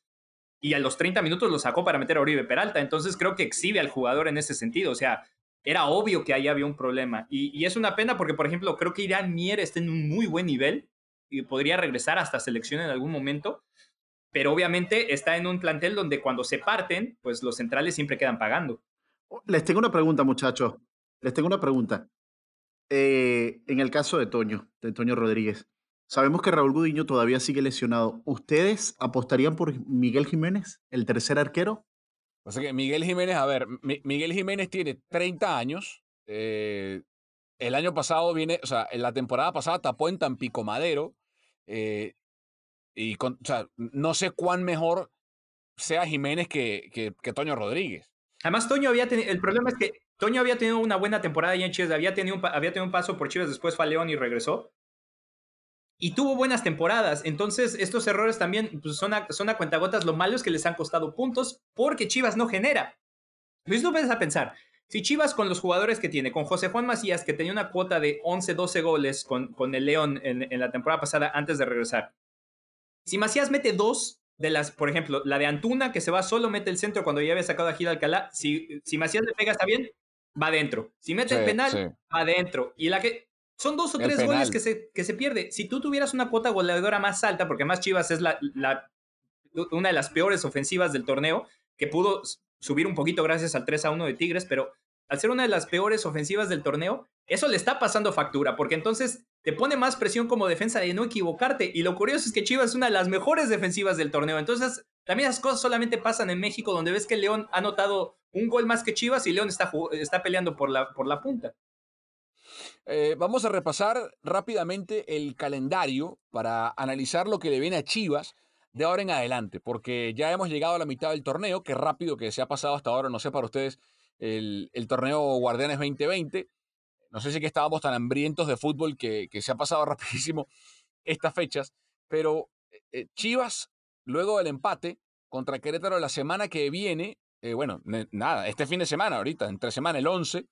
y a los 30 minutos lo sacó para meter a Oribe Peralta, entonces creo que exhibe al jugador en ese sentido, o sea, era obvio que ahí había un problema y, y es una pena porque, por ejemplo, creo que Irán Mier está en un muy buen nivel y podría regresar hasta selección en algún momento, pero obviamente está en un plantel donde cuando se parten, pues los centrales siempre quedan pagando. Oh, les tengo una pregunta, muchachos. Les tengo una pregunta. Eh, en el caso de Toño, de Toño Rodríguez, sabemos que Raúl Gudiño todavía sigue lesionado. ¿Ustedes apostarían por Miguel Jiménez, el tercer arquero? O sea que Miguel Jiménez, a ver, Miguel Jiménez tiene 30 años. Eh, el año pasado viene, o sea, en la temporada pasada tapó en Tampico Madero. Eh, y o sea, no sé cuán mejor sea Jiménez que, que, Toño Rodríguez. Además, Toño había tenido, el problema es que Toño había tenido una buena temporada ahí en Chivas, había tenido, un, había tenido un paso por Chivas, después fue a León y regresó. y tuvo buenas temporadas. Entonces, estos errores también pues, son, a, son a cuentagotas. Lo malo es que les han costado puntos porque Chivas no genera. Luis, ves a pensar. Si Chivas con los jugadores que tiene, con José Juan Macías, que tenía una cuota de 11, 12 goles con, con el León en, en, la temporada pasada antes de regresar. Si Macías mete dos de las, por ejemplo, la de Antuna, que se va solo, mete el centro cuando ya había sacado a Gil Alcalá. Si, si Macías le pega, está bien, va adentro. Si mete el penal, va adentro. Y la que. Son dos o tres goles que se, que se pierde. Si tú tuvieras una cuota goleadora más alta, porque más Chivas es la, la, una de las peores ofensivas del torneo, que pudo subir un poquito gracias al 3 a 1 de Tigres, pero al ser una de las peores ofensivas del torneo, eso le está pasando factura, porque entonces te pone más presión como defensa de no equivocarte. Y lo curioso es que Chivas es una de las mejores defensivas del torneo. Entonces, también esas cosas solamente pasan en México, donde ves que León ha anotado un gol más que Chivas y León está, está peleando por la, por la punta. Eh, vamos a repasar rápidamente el calendario para analizar lo que le viene a Chivas de ahora en adelante, porque ya hemos llegado a la mitad del torneo, que rápido que se ha pasado hasta ahora, no sé para ustedes, el, torneo Guardianes 2020. No sé si que estábamos tan hambrientos de fútbol que, se ha pasado rapidísimo estas fechas, pero eh, Chivas, luego del empate contra Querétaro la semana que viene, eh, bueno, nada, este fin de semana, ahorita, entre semana, el 11,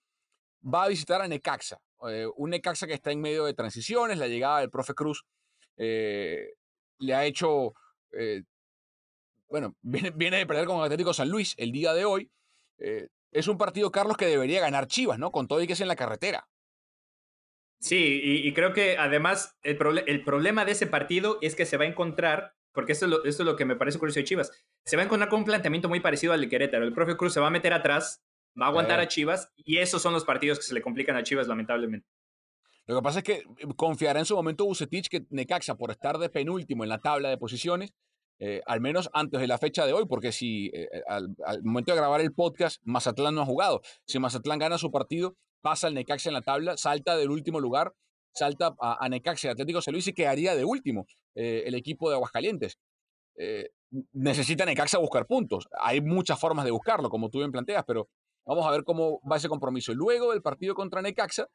va a visitar a Necaxa. Eh, un Necaxa que está en medio de transiciones, la llegada del profe Cruz le ha hecho bueno, viene, de perder con Atlético San Luis el día de hoy es un partido, Carlos, que debería ganar Chivas, ¿no? Con todo y que es en la carretera. Sí, y, creo que además el, el, problema de ese partido es que se va a encontrar, porque esto es, lo, esto es lo que me parece curioso de Chivas, se va a encontrar con un planteamiento muy parecido al de Querétaro. El propio Cruz se va a meter atrás, va a aguantar a Chivas, y esos son los partidos que se le complican a Chivas, lamentablemente. Lo que pasa es que confiará en su momento Bucetich que Necaxa, por estar de penúltimo en la tabla de posiciones, eh, al menos antes de la fecha de hoy, porque si eh, eh, al, momento de grabar el podcast, Mazatlán no ha jugado. Si Mazatlán gana su partido, pasa al Necaxa en la tabla, salta del último lugar, salta a, Necaxa Atlético San Luis y quedaría de último el equipo de Aguascalientes. necesita Necaxa buscar puntos. Hay muchas formas de buscarlo, como tú bien planteas, pero vamos a ver cómo va ese compromiso. Luego del partido contra Necaxa,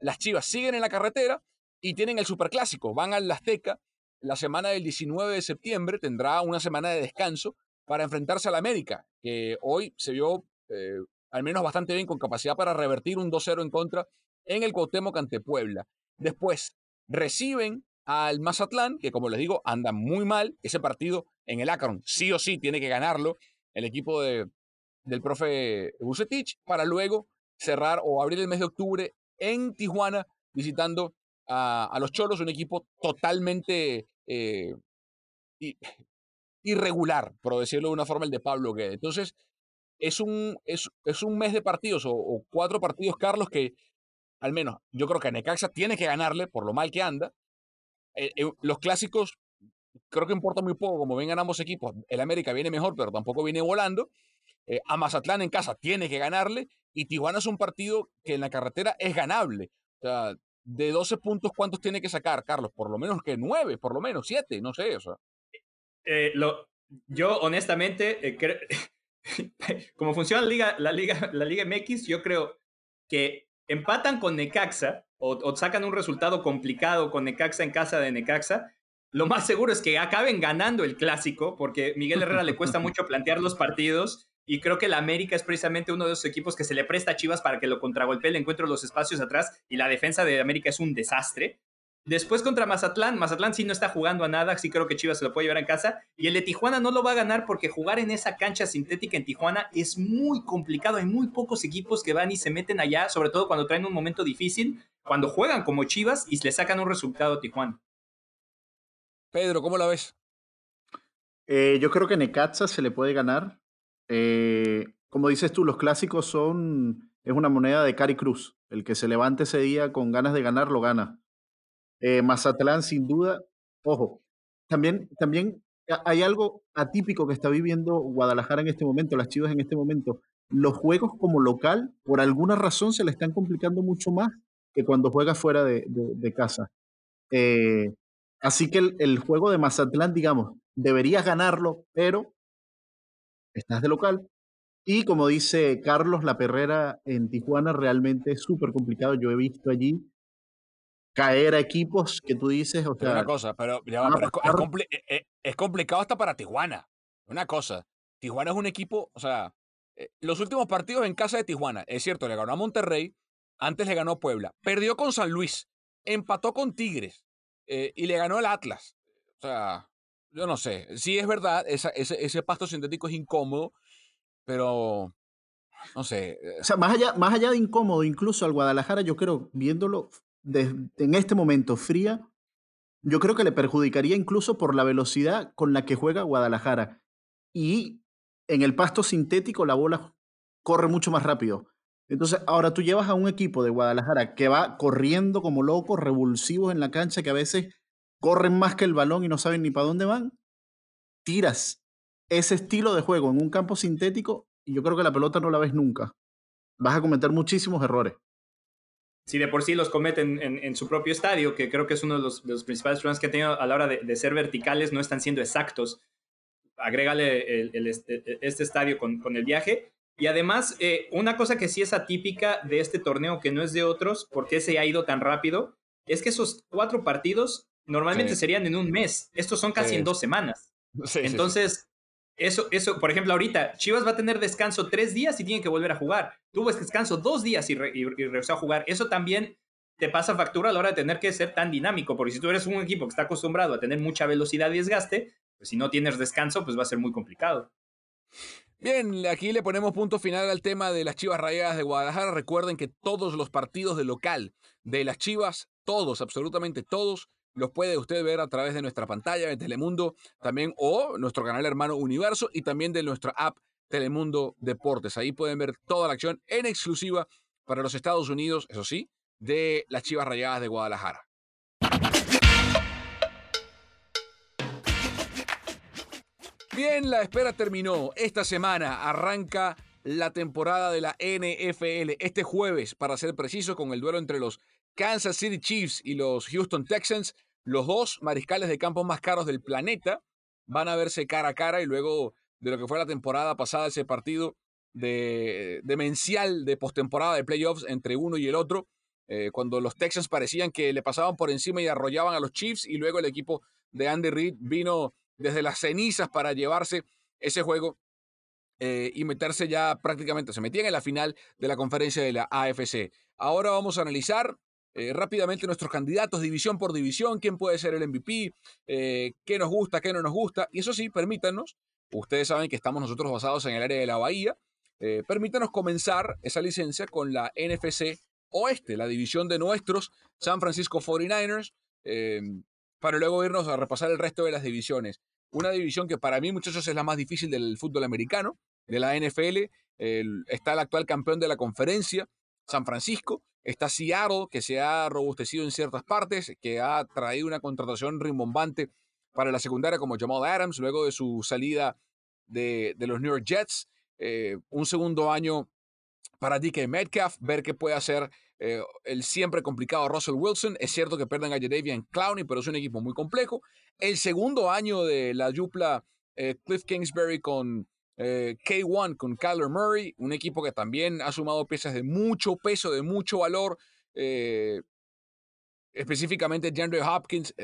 las Chivas siguen en la carretera y tienen el superclásico. Van al Azteca la semana del 19 de septiembre tendrá una semana de descanso para enfrentarse a la América, que hoy se vio eh, al menos bastante bien con capacidad para revertir un 2-0 en contra en el Cuauhtémoc ante Puebla. Después reciben al Mazatlán, que como les digo, anda muy mal. Ese partido en el Akron sí o sí tiene que ganarlo el equipo de, del profe Bucetich para luego cerrar o abrir el mes de octubre en Tijuana visitando a, los Cholos, un equipo totalmente eh, irregular, por decirlo de una forma, el de Pablo Guedes. Entonces, es un, es, es un mes de partidos o, cuatro partidos, Carlos, que al menos yo creo que a Necaxa tiene que ganarle por lo mal que anda. Eh, eh, los clásicos creo que importa muy poco como vengan ambos equipos. El América viene mejor, pero tampoco viene volando. a Mazatlán en casa tiene que ganarle y Tijuana es un partido que en la carretera es ganable. O sea, de 12 puntos, ¿cuántos tiene que sacar, Carlos? Por lo menos que 9, por lo menos 7, no sé, o sea. Eh, lo, yo, honestamente, eh, como funciona la Liga, la, Liga, la Liga MX, yo creo que empatan con Necaxa o, o, sacan un resultado complicado con Necaxa en casa de Necaxa, lo más seguro es que acaben ganando el clásico, porque Miguel Herrera le cuesta mucho plantear los partidos y creo que la América es precisamente uno de esos equipos que se le presta a Chivas para que lo contragolpee, le encuentre los espacios atrás y la defensa de América es un desastre. Después contra Mazatlán, Mazatlán sí no está jugando a nada, sí creo que Chivas se lo puede llevar en casa. Y el de Tijuana no lo va a ganar porque jugar en esa cancha sintética en Tijuana es muy complicado. Hay muy pocos equipos que van y se meten allá, sobre todo cuando traen un momento difícil, cuando juegan como Chivas y le sacan un resultado a Tijuana. Pedro, ¿cómo la ves? Eh, yo creo que Necaxa se le puede ganar. Eh, como dices tú, los clásicos son, es una moneda de Cari Cruz. El que se levante ese día con ganas de ganar, lo gana. Eh, Mazatlán, sin duda, ojo, también, también hay algo atípico que está viviendo Guadalajara en este momento, las Chivas en este momento. Los juegos como local, por alguna razón, se le están complicando mucho más que cuando juega fuera de, casa. Eh, así que el, el, juego de Mazatlán, digamos, deberías ganarlo, pero estás de local. Y como dice Carlos, la perrera en Tijuana realmente es súper complicado. Yo he visto allí caer a equipos que tú dices, o sea, una cosa, pero, es, complicado hasta para Tijuana. Una cosa, Tijuana es un equipo, o sea, eh, los últimos partidos en casa de Tijuana, es cierto, le ganó a Monterrey, antes le ganó a Puebla, perdió con San Luis, empató con Tigres eh, y le ganó al Atlas. O sea, yo no sé. Sí es verdad, ese, ese pasto sintético es incómodo, pero no sé. O sea, más allá, más allá de incómodo, incluso al Guadalajara, yo creo, viéndolo en este momento fría, yo creo que le perjudicaría incluso por la velocidad con la que juega Guadalajara. Y en el pasto sintético la bola corre mucho más rápido. Entonces, ahora tú llevas a un equipo de Guadalajara que va corriendo como loco, revulsivos en la cancha, que a veces corren más que el balón y no saben ni para dónde van. Tiras ese estilo de juego en un campo sintético y yo creo que la pelota no la ves nunca. Vas a cometer muchísimos errores. Si de por sí los cometen en, su propio estadio, que creo que es uno de los, principales problemas que ha tenido a la hora de, ser verticales, no están siendo exactos. Agrégale este, este, estadio con, con el viaje y además, eh, una cosa que sí es atípica de este torneo, que no es de otros, porque se ha ido tan rápido, es que esos cuatro partidos normalmente serían en un mes. Estos son casi en dos semanas. Entonces, eso, eso, por ejemplo, ahorita Chivas va a tener descanso tres días y tiene que volver a jugar. Tuvo descanso dos días y, regresó a jugar. Eso también te pasa factura a la hora de tener que ser tan dinámico, porque si tú eres un equipo que está acostumbrado a tener mucha velocidad y desgaste, pues si no tienes descanso, pues va a ser muy complicado. Bien, aquí le ponemos punto final al tema de las Chivas Rayadas de Guadalajara. Recuerden que todos los partidos de local de las Chivas, todos, absolutamente todos, los puede usted ver a través de nuestra pantalla de Telemundo también o nuestro canal hermano Universo y también de nuestra app Telemundo Deportes. Ahí pueden ver toda la acción en exclusiva para los Estados Unidos, eso sí, de las Chivas Rayadas de Guadalajara. Bien, la espera terminó. Esta semana arranca la temporada de la NFL. Este jueves, para ser preciso, con el duelo entre los Kansas City Chiefs y los Houston Texans, los dos mariscales de campo más caros del planeta van a verse cara a cara y luego de lo que fue la temporada pasada, ese partido de, demencial de postemporada de playoffs entre uno y el otro, eh, cuando los Texans parecían que le pasaban por encima y arrollaban a los Chiefs y luego el equipo de Andy Reid vino desde las cenizas para llevarse ese juego eh, y meterse ya prácticamente, se metían en la final de la conferencia de la AFC. Ahora vamos a analizar eh, rápidamente nuestros candidatos, división por división, quién puede ser el MVP, eh, qué nos gusta, qué no nos gusta. Y eso sí, permítanos, ustedes saben que estamos nosotros basados en el área de la Bahía, permítanos comenzar esa licencia con la NFC Oeste, la división de nuestros San Francisco 49ers para luego irnos a repasar el resto de las divisiones. Una división que para mí, muchachos, es la más difícil del fútbol americano, de la NFL. está el actual campeón de la conferencia, San Francisco. Está Seattle, que se ha robustecido en ciertas partes, que ha traído una contratación rimbombante para la secundaria como Jamal Adams, luego de su salida de, los New York Jets. Eh, un segundo año para DK Metcalf, ver qué puede hacer eh, el siempre complicado Russell Wilson. Es cierto que pierden a Jadavian Clowney, pero es un equipo muy complejo. El segundo año de la dupla eh, Cliff Kingsbury con eh, K1, con Kyler Murray, un equipo que también ha sumado piezas de mucho peso, de mucho valor. específicamente DeAndre Hopkins.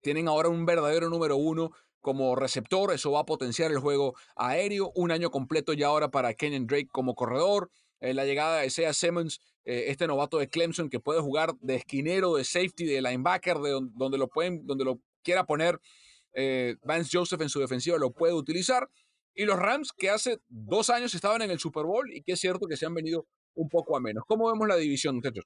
tienen ahora un verdadero número uno como receptor. Eso va a potenciar el juego aéreo. Un año completo ya ahora para Kenyon Drake como corredor. la llegada de Sea Simmons eh, este novato de Clemson que puede jugar de esquinero, de safety, de linebacker, de donde lo, pueden, donde lo quiera poner eh, Vance Joseph en su defensiva, lo puede utilizar. Y los Rams que hace dos años estaban en el Super Bowl y que es cierto que se han venido un poco a menos. ¿Cómo vemos la división, muchachos?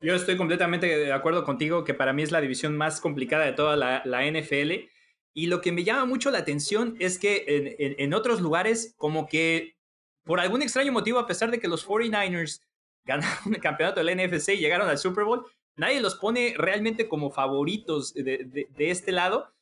Yo estoy completamente de acuerdo contigo que para mí es la división más complicada de toda la, NFL. Y lo que me llama mucho la atención es que en, otros lugares, como que por algún extraño motivo, a pesar de que los 49ers ganaron el campeonato del NFC y llegaron al Super Bowl, nadie los pone realmente como favoritos de, este lado.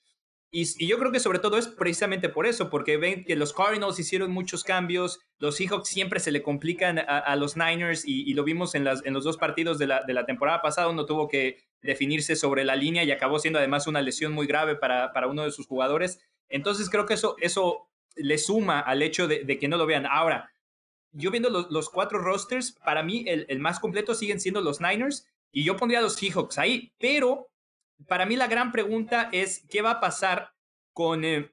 Y, yo creo que sobre todo es precisamente por eso, porque ven que los Cardinals hicieron muchos cambios, los Seahawks siempre se le complican a, los Niners y, lo vimos en, los dos partidos de la, temporada pasada, uno tuvo que definirse sobre la línea y acabó siendo además una lesión muy grave para, uno de sus jugadores. Entonces creo que eso, eso le suma al hecho de, que no lo vean. Ahora, yo viendo los, cuatro rosters, para mí el, más completo siguen siendo los Niners. Y yo pondría a los Seahawks ahí, pero para mí la gran pregunta es qué va a pasar con, eh,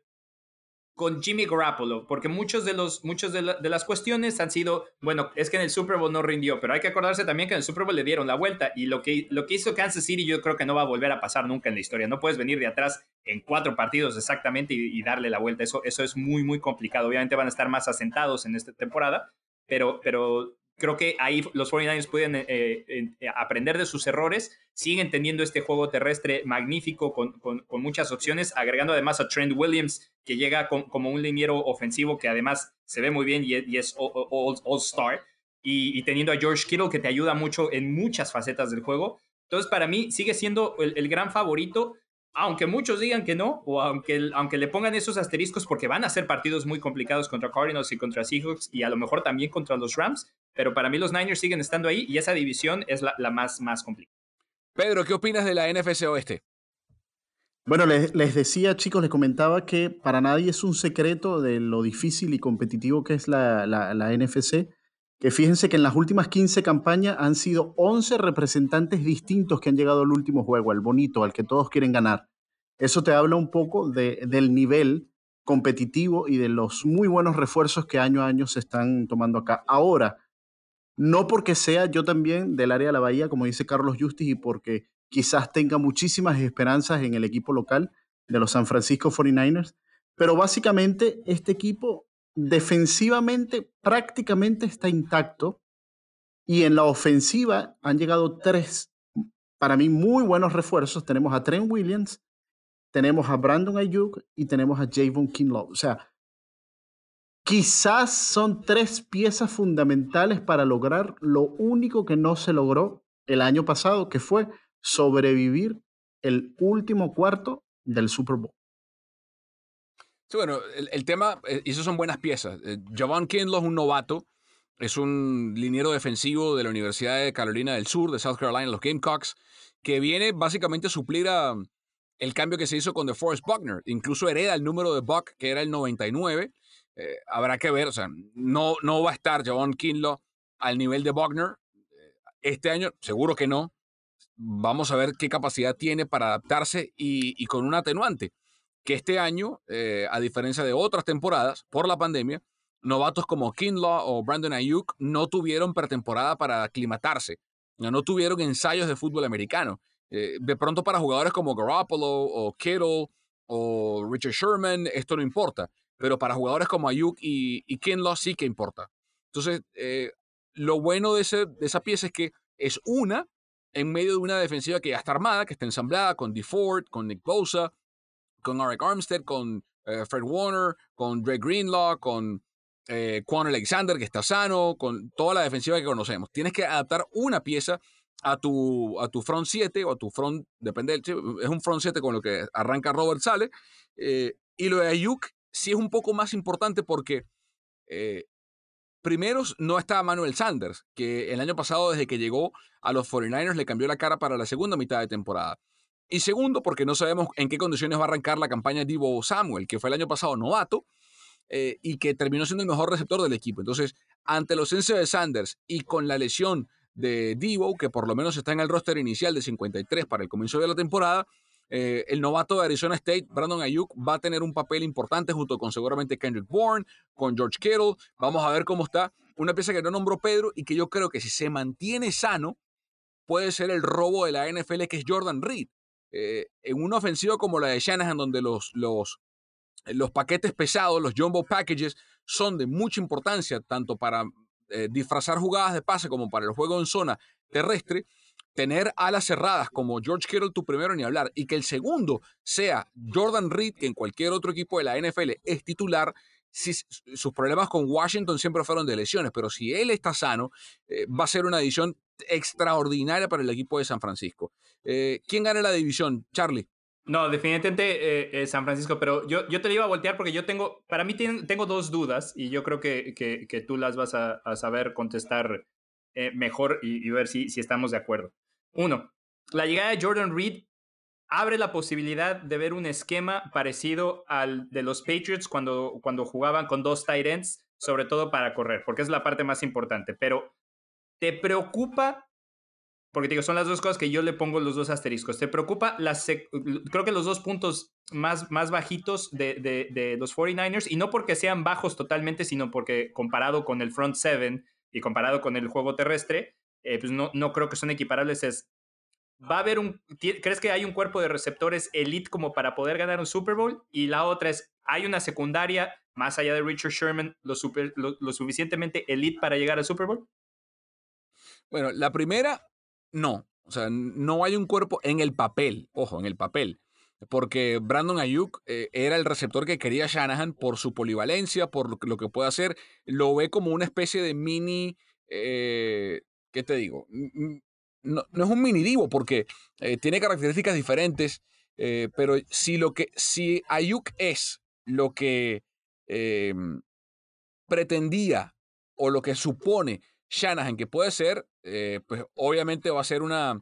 con Jimmy Garoppolo, porque muchos de, los, muchos de, las cuestiones han sido, bueno, es que en el Super Bowl no rindió, pero hay que acordarse también que en el Super Bowl le dieron la vuelta y lo que, lo que hizo Kansas City yo creo que no va a volver a pasar nunca en la historia. No puedes venir de atrás en cuatro partidos exactamente y, darle la vuelta. Eso, eso es muy, muy complicado. Obviamente van a estar más asentados en esta temporada, pero, pero creo que ahí los 49ers pueden eh, eh, aprender de sus errores, siguen teniendo este juego terrestre magnífico con, con, muchas opciones, agregando además a Trent Williams, que llega como un liniero ofensivo que además se ve muy bien y, es all-star, y, teniendo a George Kittle que te ayuda mucho en muchas facetas del juego. Entonces, para mí sigue siendo el gran favorito aunque muchos digan que no, o aunque, aunque le pongan esos asteriscos porque van a ser partidos muy complicados contra Cardinals y contra Seahawks y a lo mejor también contra los Rams, pero para mí los Niners siguen estando ahí y esa división es la, más, más complicada. Pedro, ¿qué opinas de la NFC Oeste? Bueno, les, decía, chicos, les comentaba que para nadie es un secreto de lo difícil y competitivo que es la, la, la NFC, que fíjense que en las últimas 15 campañas han sido 11 representantes distintos que han llegado al último juego, al bonito, al que todos quieren ganar. Eso te habla un poco de, del nivel competitivo y de los muy buenos refuerzos que año a año se están tomando acá. Ahora, no porque sea yo también del área de la Bahía, como dice Carlos Justis, y porque quizás tenga muchísimas esperanzas en el equipo local de los San Francisco 49ers, pero básicamente este equipo defensivamente prácticamente está intacto y en la ofensiva han llegado tres, para mí, muy buenos refuerzos. Tenemos a Trent Williams, tenemos a Brandon Ayuk y tenemos a Javon Kinlaw. O sea, quizás son tres piezas fundamentales para lograr lo único que no se logró el año pasado, que fue sobrevivir el último cuarto del Super Bowl. Sí, bueno, el, tema, eh, eso son buenas piezas. Eh, Javon Kinlaw es un novato, es un liniero defensivo de la Universidad de Carolina del Sur, de South Carolina, los Gamecocks, que viene básicamente a suplir a, el cambio que se hizo con DeForest Buckner. Incluso hereda el número de Buck, que era el 99. Eh, habrá que ver, o sea, no, no va a estar Javon Kinlaw al nivel de Buckner. Eh, este año, seguro que no. Vamos a ver qué capacidad tiene para adaptarse y, con un atenuante. Que este año, eh, a diferencia de otras temporadas, por la pandemia, novatos como Kinlaw o Brandon Ayuk no tuvieron pretemporada para aclimatarse. No tuvieron ensayos de fútbol americano. De pronto para jugadores como Garoppolo o Kittle o Richard Sherman, esto no importa. Pero para jugadores como Ayuk y, y Kinlaw sí que importa. Entonces, eh, lo bueno de, ese, de esa pieza es que es una en medio de una defensiva que ya está armada, que está ensamblada con DeFord, con Nick Bosa, con Eric Armstead, con eh, Fred Warner, con Dre Greenlaw, con eh, Quan Alexander, que está sano, con toda la defensiva que conocemos. Tienes que adaptar una pieza a tu, a tu front 7 o a tu front, depende, es un front 7 con lo que arranca Robert Sale. Y lo de Ayuk sí es un poco más importante porque eh, primero no estaba Manuel Sanders, que el año pasado desde que llegó a los 49ers le cambió la cara para la segunda mitad de temporada. Y segundo, porque no sabemos en qué condiciones va a arrancar la campaña Divo Samuel, que fue el año pasado novato eh, y que terminó siendo el mejor receptor del equipo. Entonces, ante los ausencia de Sanders y con la lesión de Devo, que por lo menos está en el roster inicial de 53 para el comienzo de la temporada. Eh, el novato de Arizona State, Brandon Ayuk, va a tener un papel importante junto con seguramente Kendrick Bourne, con George Kittle. Vamos a ver cómo está. Una pieza que no nombró Pedro y que yo creo que si se mantiene sano, puede ser el robo de la NFL, que es Jordan Reed. Eh, en una ofensiva como la de Shanahan, donde los, los, los paquetes pesados, los jumbo packages, son de mucha importancia, tanto para eh, disfrazar jugadas de pase como para el juego en zona terrestre, tener alas cerradas como George Kittle tu primero ni hablar y que el segundo sea Jordan Reed, que en cualquier otro equipo de la NFL es titular, sus problemas con Washington siempre fueron de lesiones, pero si él está sano, eh, va a ser una edición extraordinaria para el equipo de San Francisco. Eh, ¿Quién gana la división? Charlie. No, definitivamente eh, San Francisco, pero yo, yo te lo iba a voltear porque yo tengo, para mí tengo dos dudas y yo creo que, que, tú las vas a, saber contestar eh, mejor y, ver si, si estamos de acuerdo. Uno, la llegada de Jordan Reed abre la posibilidad de ver un esquema parecido al de los Patriots cuando, cuando jugaban con dos tight ends, sobre todo para correr, porque es la parte más importante. Pero, ¿te preocupa porque digo, son las dos cosas que yo le pongo los dos asteriscos. ¿Te preocupa? creo que los dos puntos más, más bajitos de, de, los 49ers, y no porque sean bajos totalmente, sino porque comparado con el front seven y comparado con el juego terrestre, eh, pues no, no creo que son equiparables, es ¿Va a haber un, crees que hay un cuerpo de receptores elite como para poder ganar un Super Bowl? Y la otra es, ¿hay una secundaria más allá de Richard Sherman lo, lo, suficientemente elite para llegar al Super Bowl? Bueno, la primera, no. O sea, no hay un cuerpo en el papel, ojo, en el papel. Porque Brandon Ayuk eh, era el receptor que quería Shanahan por su polivalencia, por lo que, puede hacer. Lo ve como una especie de mini, eh, ¿qué te digo? no, es un mini divo porque eh, tiene características diferentes, eh, pero si lo que si Ayuk es lo que em, pretendía o lo que supone Shanahan que puede ser, eh, pues obviamente va a ser una,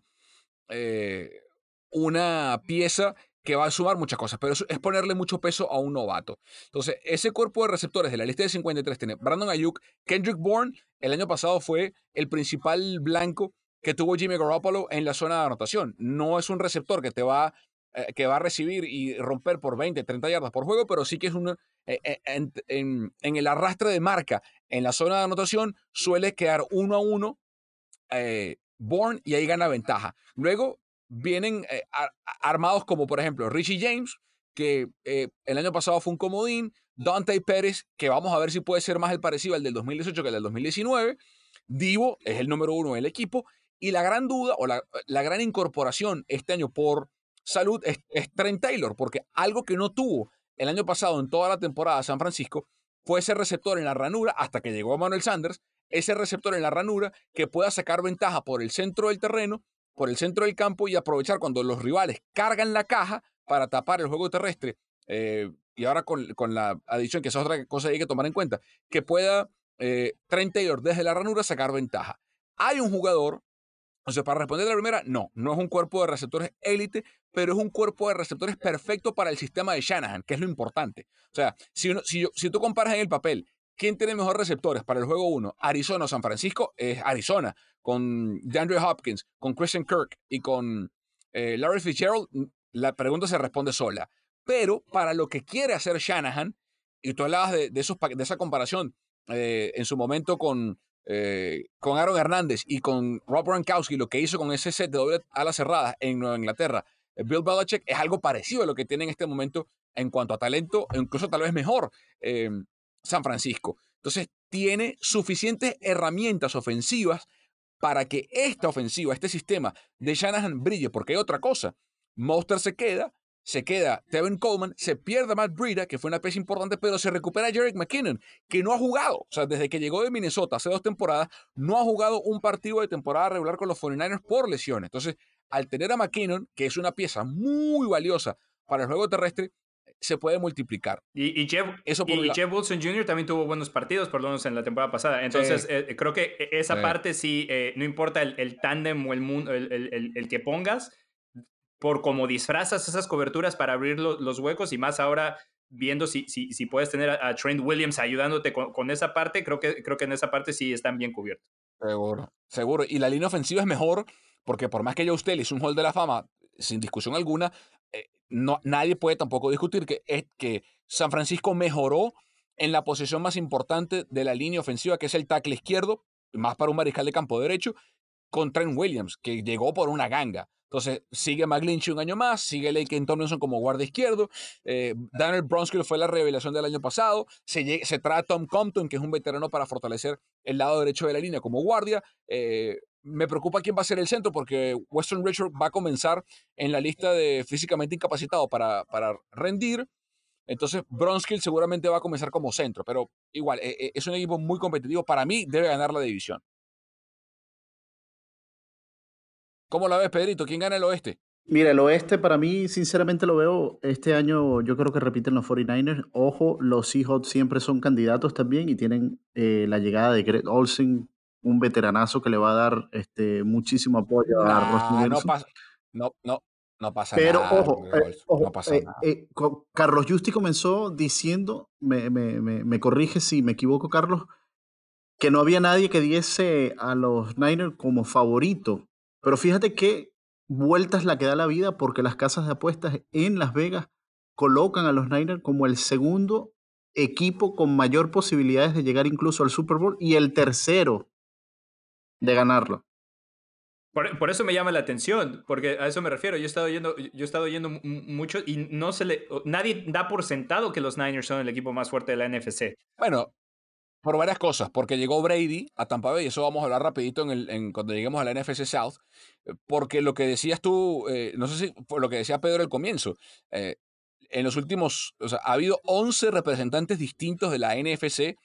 una pieza que va a sumar muchas cosas, pero es ponerle mucho peso a un novato. Entonces, ese cuerpo de receptores de la lista de 53 tiene Brandon Ayuk, Kendrick Bourne, el año pasado fue el principal blanco que tuvo Jimmy Garoppolo en la zona de anotación. No es un receptor que te va, eh, que va a recibir y romper por 20, 30 yardas por juego, pero sí que es un, eh, eh, en, el arrastre de marca en la zona de anotación suele quedar uno a uno Bourne y ahí gana ventaja. Luego vienen armados como por ejemplo Richie James, que el año pasado fue un comodín, Dante Pérez, que vamos a ver si puede ser más el parecido al del 2018 que el del 2019. Divo es el número uno del equipo y la gran duda o la, gran incorporación este año por salud es, Trent Taylor, porque algo que no tuvo el año pasado en toda la temporada de San Francisco fue ese receptor en la ranura hasta que llegó Manuel Sanders, ese receptor en la ranura que pueda sacar ventaja por el centro del terreno, por el centro del campo y aprovechar cuando los rivales cargan la caja para tapar el juego terrestre. Eh, y ahora con, la adición, que es otra cosa que hay que tomar en cuenta, que pueda eh, Taylor desde la ranura sacar ventaja. Hay un jugador entonces, para responder la primera, no, no es un cuerpo de receptores élite, pero es un cuerpo de receptores perfecto para el sistema de Shanahan, que es lo importante. O sea, si, si, si tú comparas en el papel quién tiene mejores receptores para el juego 1, Arizona o San Francisco, es Arizona, con DeAndre Hopkins, con Christian Kirk y con eh, Larry Fitzgerald, la pregunta se responde sola. Pero para lo que quiere hacer Shanahan, y tú hablabas de, de, de esa comparación eh, en su momento con, eh, con Aaron Hernández y con Rob Gronkowski, lo que hizo con ese set de doble ala cerrada en Nueva Inglaterra, Bill Belichick es algo parecido a lo que tiene en este momento en cuanto a talento, incluso tal vez mejor San Francisco. Entonces, tiene suficientes herramientas ofensivas para que esta ofensiva, este sistema de Shanahan brille, porque hay otra cosa. Monster se queda, se queda Tevin Coleman, se pierde Matt Breida, que fue una pieza importante, pero se recupera Jarek McKinnon, que no ha jugado. O sea, desde que llegó de Minnesota hace dos temporadas, no ha jugado un partido de temporada regular con los 49ers por lesiones. Entonces, al tener a McKinnon, que es una pieza muy valiosa para el juego terrestre, se puede multiplicar. Y, Jeff, Eso y Jeff Wilson Jr. también tuvo buenos partidos, por lo menos en la temporada pasada. Entonces, eh, creo que e, esa parte sí, eh, no importa el, el tándem o el, el, el, que pongas, por cómo disfrazas esas coberturas para abrir los huecos y más ahora viendo si, si, si puedes tener a, Trent Williams ayudándote con, esa parte, creo que, creo que en esa parte sí están bien cubiertos. Seguro, seguro. Y la línea ofensiva es mejor porque por más que yo usted le hizo un hall de la fama, sin discusión alguna, eh, no, nadie puede tampoco discutir que, es, que San Francisco mejoró en la posición más importante de la línea ofensiva, que es el tackle izquierdo, más para un mariscal de campo derecho, con Trent Williams, que llegó por una ganga. Entonces, sigue McGlinchey un año más, sigue Laken Tomlinson como guardia izquierdo. Eh, Daniel Bronskill fue la revelación del año pasado. Se, se trae a Tom Compton, que es un veterano para fortalecer el lado derecho de la línea como guardia. Eh, me preocupa quién va a ser el centro porque Weston Richard va a comenzar en la lista de físicamente incapacitado para, para rendir. Entonces, Bronskill seguramente va a comenzar como centro, pero igual, eh, es un equipo muy competitivo. Para mí, debe ganar la división. ¿Cómo la ves, Pedrito? ¿Quién gana el oeste? Mira, el oeste para mí, sinceramente lo veo, este año yo creo que repiten los 49ers. Ojo, los Seahawks siempre son candidatos también y tienen eh, la llegada de Greg Olsen, un veteranazo que le va a dar este, muchísimo apoyo a Ross no, pasa, no, no, no pasa Pero, nada. ojo, eh, ojo no pasa eh, nada. Carlos Justi comenzó diciendo, me, me, me, me corrige si me equivoco, Carlos, que no había nadie que diese a los Niners como favorito Pero fíjate qué vueltas la que da la vida porque las casas de apuestas en Las Vegas colocan a los Niners como el segundo equipo con mayor posibilidades de llegar incluso al Super Bowl y el tercero de ganarlo. Por, eso me llama la atención, porque a eso me refiero. Yo he estado yendo, yo he estado yendo mucho y no se le, nadie da por sentado que los Niners son el equipo más fuerte de la NFC. Bueno, por varias cosas, porque llegó Brady a Tampa Bay, y eso vamos a hablar rapidito en el, cuando lleguemos a la NFC South, eh, porque lo que decías tú, eh, no sé si fue lo que decía Pedro al comienzo, eh, en los últimos, o sea, ha habido 11 representantes distintos de la NFC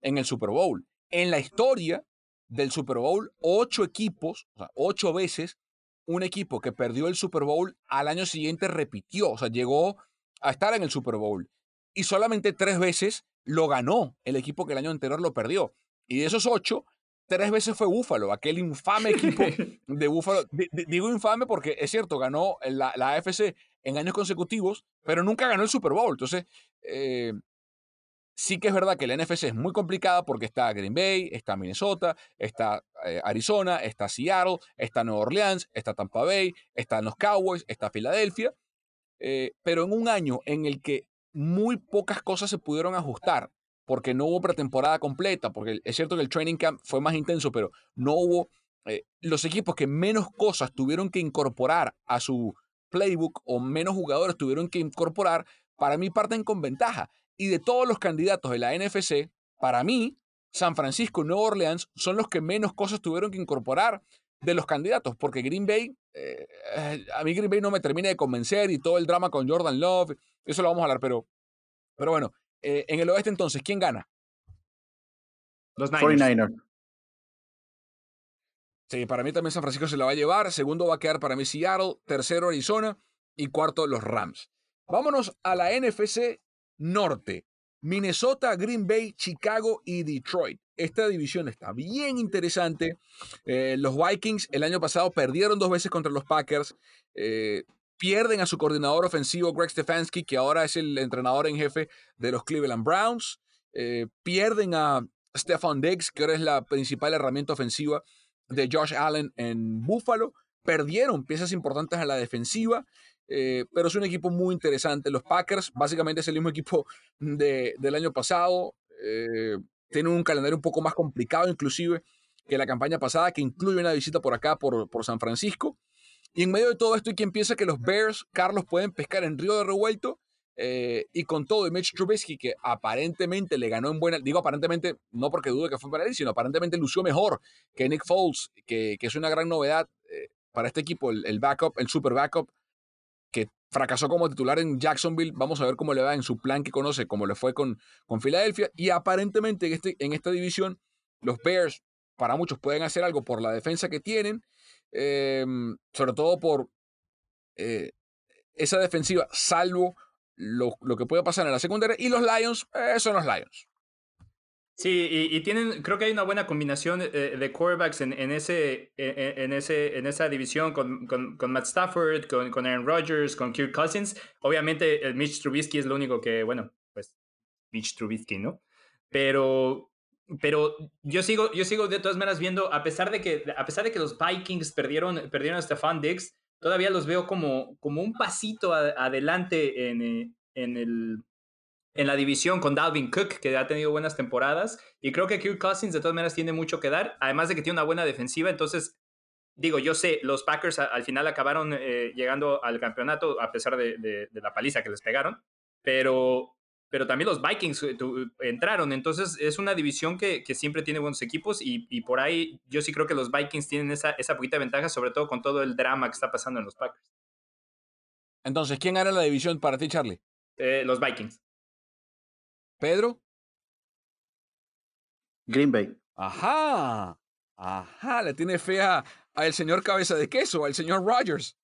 en el Super Bowl. En la historia del Super Bowl, ocho equipos, o sea, ocho veces, un equipo que perdió el Super Bowl al año siguiente repitió, o sea, llegó a estar en el Super Bowl. Y solamente tres veces lo ganó el equipo que el año anterior lo perdió. Y de esos ocho, tres veces fue Búfalo, aquel infame equipo de Búfalo. digo infame porque es cierto, ganó la, la, AFC en años consecutivos, pero nunca ganó el Super Bowl. Entonces, eh, Sí que es verdad que la NFC es muy complicada porque está Green Bay, está Minnesota, está eh, Arizona, está Seattle, está Nueva Orleans, está Tampa Bay, están los Cowboys, está Filadelfia. Eh, pero en un año en el que muy pocas cosas se pudieron ajustar, porque no hubo pretemporada completa, porque es cierto que el training camp fue más intenso, pero no hubo eh, los equipos que menos cosas tuvieron que incorporar a su playbook o menos jugadores tuvieron que incorporar, para mí parten con ventaja. Y de todos los candidatos de la NFC, para mí, San Francisco y Nueva Orleans son los que menos cosas tuvieron que incorporar de los candidatos, porque Green Bay, eh, a mí Green Bay no me termina de convencer y todo el drama con Jordan Love, eso lo vamos a hablar, pero, pero bueno, eh, en el oeste entonces, ¿quién gana? Los 49ers. Sí, para mí también San Francisco se la va a llevar, segundo va a quedar para mí Seattle, tercero Arizona y cuarto los Rams. Vámonos a la NFC norte. Minnesota, Green Bay, Chicago y Detroit. Esta división está bien interesante. Eh, los Vikings el año pasado perdieron dos veces contra los Packers. Eh, pierden a su coordinador ofensivo Greg Stefanski, que ahora es el entrenador en jefe de los Cleveland Browns. Eh, pierden a Stefan Diggs, que ahora es la principal herramienta ofensiva de Josh Allen en Buffalo. Perdieron piezas importantes a la defensiva. Eh, pero es un equipo muy interesante. Los Packers, básicamente, es el mismo equipo de, del año pasado. Eh, tienen un calendario un poco más complicado, inclusive, que la campaña pasada, que incluye una visita por acá, por, por San Francisco. Y en medio de todo esto, hay quien piensa que los Bears, Carlos, pueden pescar en Río de Revuelto. Eh, y con todo, y Mitch Trubisky, que aparentemente le ganó en buena, digo aparentemente, no porque dude que fue para él, sino aparentemente lució mejor que Nick Foles, que, que es una gran novedad para este equipo, el, backup, el super backup fracasó como titular en Jacksonville. Vamos a ver cómo le va en su plan que conoce, cómo le fue con, con Filadelfia. Y aparentemente en, este, en esta división, los Bears, para muchos, pueden hacer algo por la defensa que tienen, em, sobre todo por eh, esa defensiva, salvo lo, lo, que puede pasar en la secundaria. Y los Lions eh, son los Lions. Sí, y, tienen, creo que hay una buena combinación de, de quarterbacks en, en, ese, en, ese, en esa división con, con, con Matt Stafford, con, con, Aaron Rodgers, con Kirk Cousins. Obviamente, el Mitch Trubisky es lo único que, bueno, pues Mitch Trubisky, ¿no? Pero, pero yo sigo, yo sigo de todas maneras viendo, a pesar de que, a pesar de que los Vikings perdieron, perdieron a Stefan Diggs, todavía los veo como, como un pasito adelante en, eh, en el en la división con Dalvin Cook, que ha tenido buenas temporadas. Y creo que Kirk Cousins de todas maneras tiene mucho que dar, además de que tiene una buena defensiva. Entonces, digo, yo sé, los Packers al final acabaron eh, llegando al campeonato a pesar de, la paliza que les pegaron, pero, pero también los Vikings eh, entraron. Entonces, es una división que, siempre tiene buenos equipos y, por ahí yo sí creo que los Vikings tienen esa, esa poquita ventaja, sobre todo con todo el drama que está pasando en los Packers. Entonces, ¿quién gana la división para ti, Charlie? Eh, los Vikings. Pedro. Green Bay. Ajá. Ajá, le tiene fe a, al señor cabeza de queso, al señor Rogers.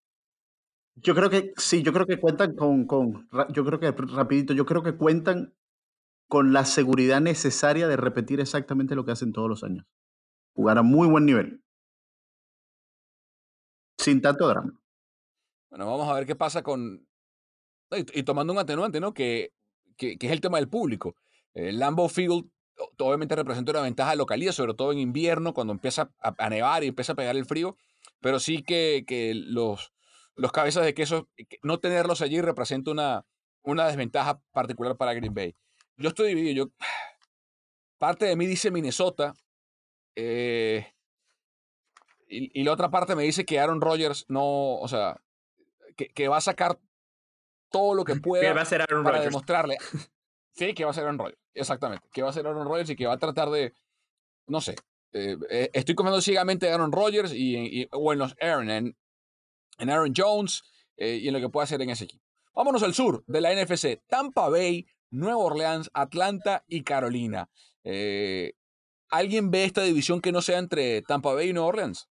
Yo creo que sí, yo creo que cuentan con, con, yo creo que rapidito, yo creo que cuentan con la seguridad necesaria de repetir exactamente lo que hacen todos los años. Jugar a muy buen nivel. Sin tanto drama. Bueno, vamos a ver qué pasa con... Y, y tomando un atenuante, ¿no? Que que, es el tema del público. El Lambeau Field obviamente representa una ventaja de localidad, sobre todo en invierno, cuando empieza a, nevar y empieza a pegar el frío. pero sí que, que los, los cabezas de queso, no tenerlos allí representa una, una desventaja particular para Green Bay. Yo estoy dividido. Yo, parte de mí dice Minnesota. Eh, y, la otra parte me dice que Aaron Rodgers no, o sea, que, va a sacar todo lo que pueda va a ser Aaron para demostrarle. Sí, que va a ser Aaron Rodgers, exactamente. Que va a ser Aaron Rodgers y que va a tratar de, no sé, eh, eh, estoy confiando ciegamente en Aaron Rodgers y, o en los Aaron, en, en Aaron Jones y en lo que pueda hacer en ese equipo. Vámonos al sur de la NFC. Tampa Bay, Nueva Orleans, Atlanta y Carolina. Eh, ¿Alguien ve esta división que no sea entre Tampa Bay y Nueva Orleans?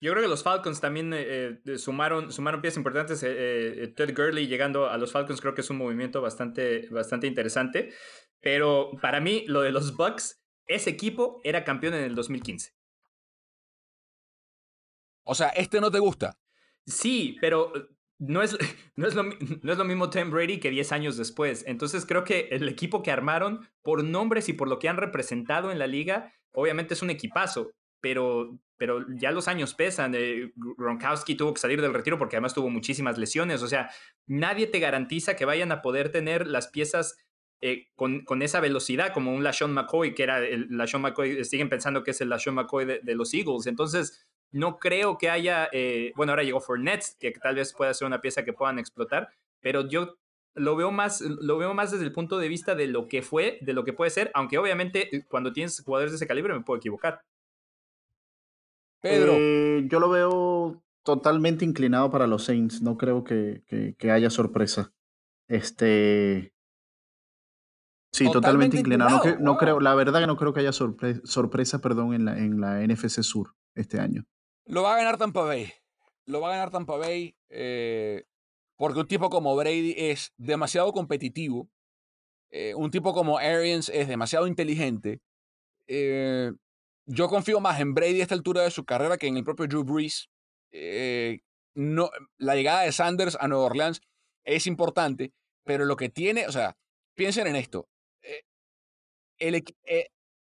Yo creo que los Falcons también eh, eh, sumaron, sumaron piezas importantes. Ted Gurley llegando a los Falcons creo que es un movimiento bastante, bastante interesante. Pero para mí, lo de los Bucks, ese equipo era campeón en el 2015. O sea, ¿este no te gusta? Sí, pero no es, no, es lo, no es lo mismo Tom Brady que 10 años después. Entonces creo que el equipo que armaron, por nombres y por lo que han representado en la liga, obviamente es un equipazo, pero, pero ya los años pesan. Eh, Gronkowski tuvo que salir del retiro porque además tuvo muchísimas lesiones. O sea, nadie te garantiza que vayan a poder tener las piezas eh, con, con, esa velocidad como un LaShawn McCoy, que era el LaShawn McCoy, siguen pensando que es el LaShawn McCoy de, de los Eagles. Entonces, no creo que haya, eh, bueno, ahora llegó Fournette, que tal vez pueda ser una pieza que puedan explotar, pero yo lo veo más, lo veo más desde el punto de vista de lo que fue, de lo que puede ser, aunque obviamente eh, cuando tienes jugadores de ese calibre me puedo equivocar. Pedro. Eh, yo lo veo totalmente inclinado para los Saints. No creo que, que, haya sorpresa. Este. Sí, totalmente, inclinado. No, creo, la verdad que no creo que haya sorpresa, perdón, en la, en la NFC Sur este año. Lo va a ganar Tampa Bay. Lo va a ganar Tampa Bay eh, porque un tipo como Brady es demasiado competitivo. Eh, un tipo como Arians es demasiado inteligente. Eh, yo confío más en Brady a esta altura de su carrera que en el propio Drew Brees. no, la llegada de Sanders a Nueva Orleans es importante, pero lo que tiene, o sea, piensen en esto. el,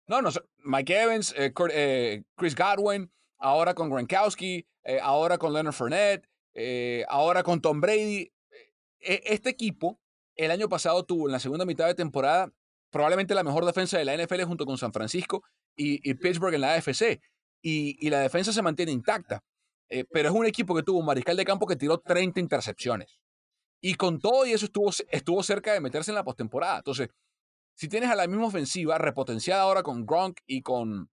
no, no, Mike Evans, Chris Godwin, ahora con Gronkowski, eh, ahora con Leonard Fournette, eh, ahora con Tom Brady. E, este equipo el año pasado tuvo en la segunda mitad de temporada probablemente la mejor defensa de la NFL junto con San Francisco y, Pittsburgh en la AFC. Y, la defensa se mantiene intacta. Eh, pero es un equipo que tuvo un mariscal de campo que tiró 30 intercepciones. Y con todo y eso estuvo, estuvo cerca de meterse en la postemporada. Entonces, si tienes a la misma ofensiva repotenciada ahora con Gronk y con,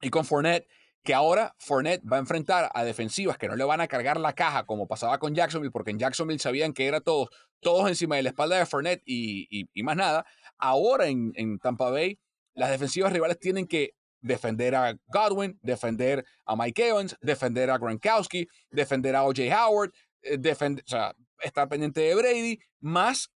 y con Fournette, que ahora Fournette va a enfrentar a defensivas que no le van a cargar la caja como pasaba con Jacksonville, porque en Jacksonville sabían que era todos, todos encima de la espalda de Fournette y, más nada. Ahora en, Tampa Bay, las defensivas rivales tienen que defender a Godwin, defender a Mike Evans, defender a Gronkowski, defender a O.J. Howard, eh, defender, o sea, estar pendiente de Brady, más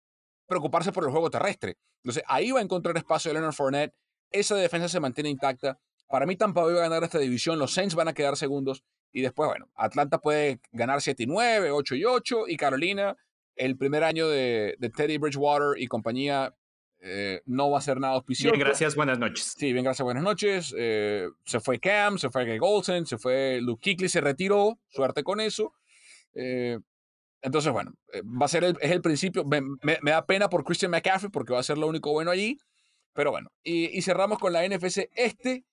preocuparse por el juego terrestre. Entonces ahí va a encontrar espacio Leonard Fournette. Esa defensa se mantiene intacta. Para mí Tampa Bay va a ganar esta división, los Saints van a quedar segundos y después, bueno, Atlanta puede ganar 7 y 9, 8 y 8 y Carolina, el primer año de, Teddy Bridgewater y compañía eh, no va a ser nada auspicioso. Bien, gracias, buenas noches. Sí, bien, gracias, buenas noches. Eh, se fue Cam, se fue Greg Olsen, se fue Luke Kuechly, se retiró, suerte con eso. Eh, entonces, bueno, va a ser el, es el principio. Me, da pena por Christian McCaffrey porque va a ser lo único bueno allí. Pero bueno, y, y cerramos con la NFC Este.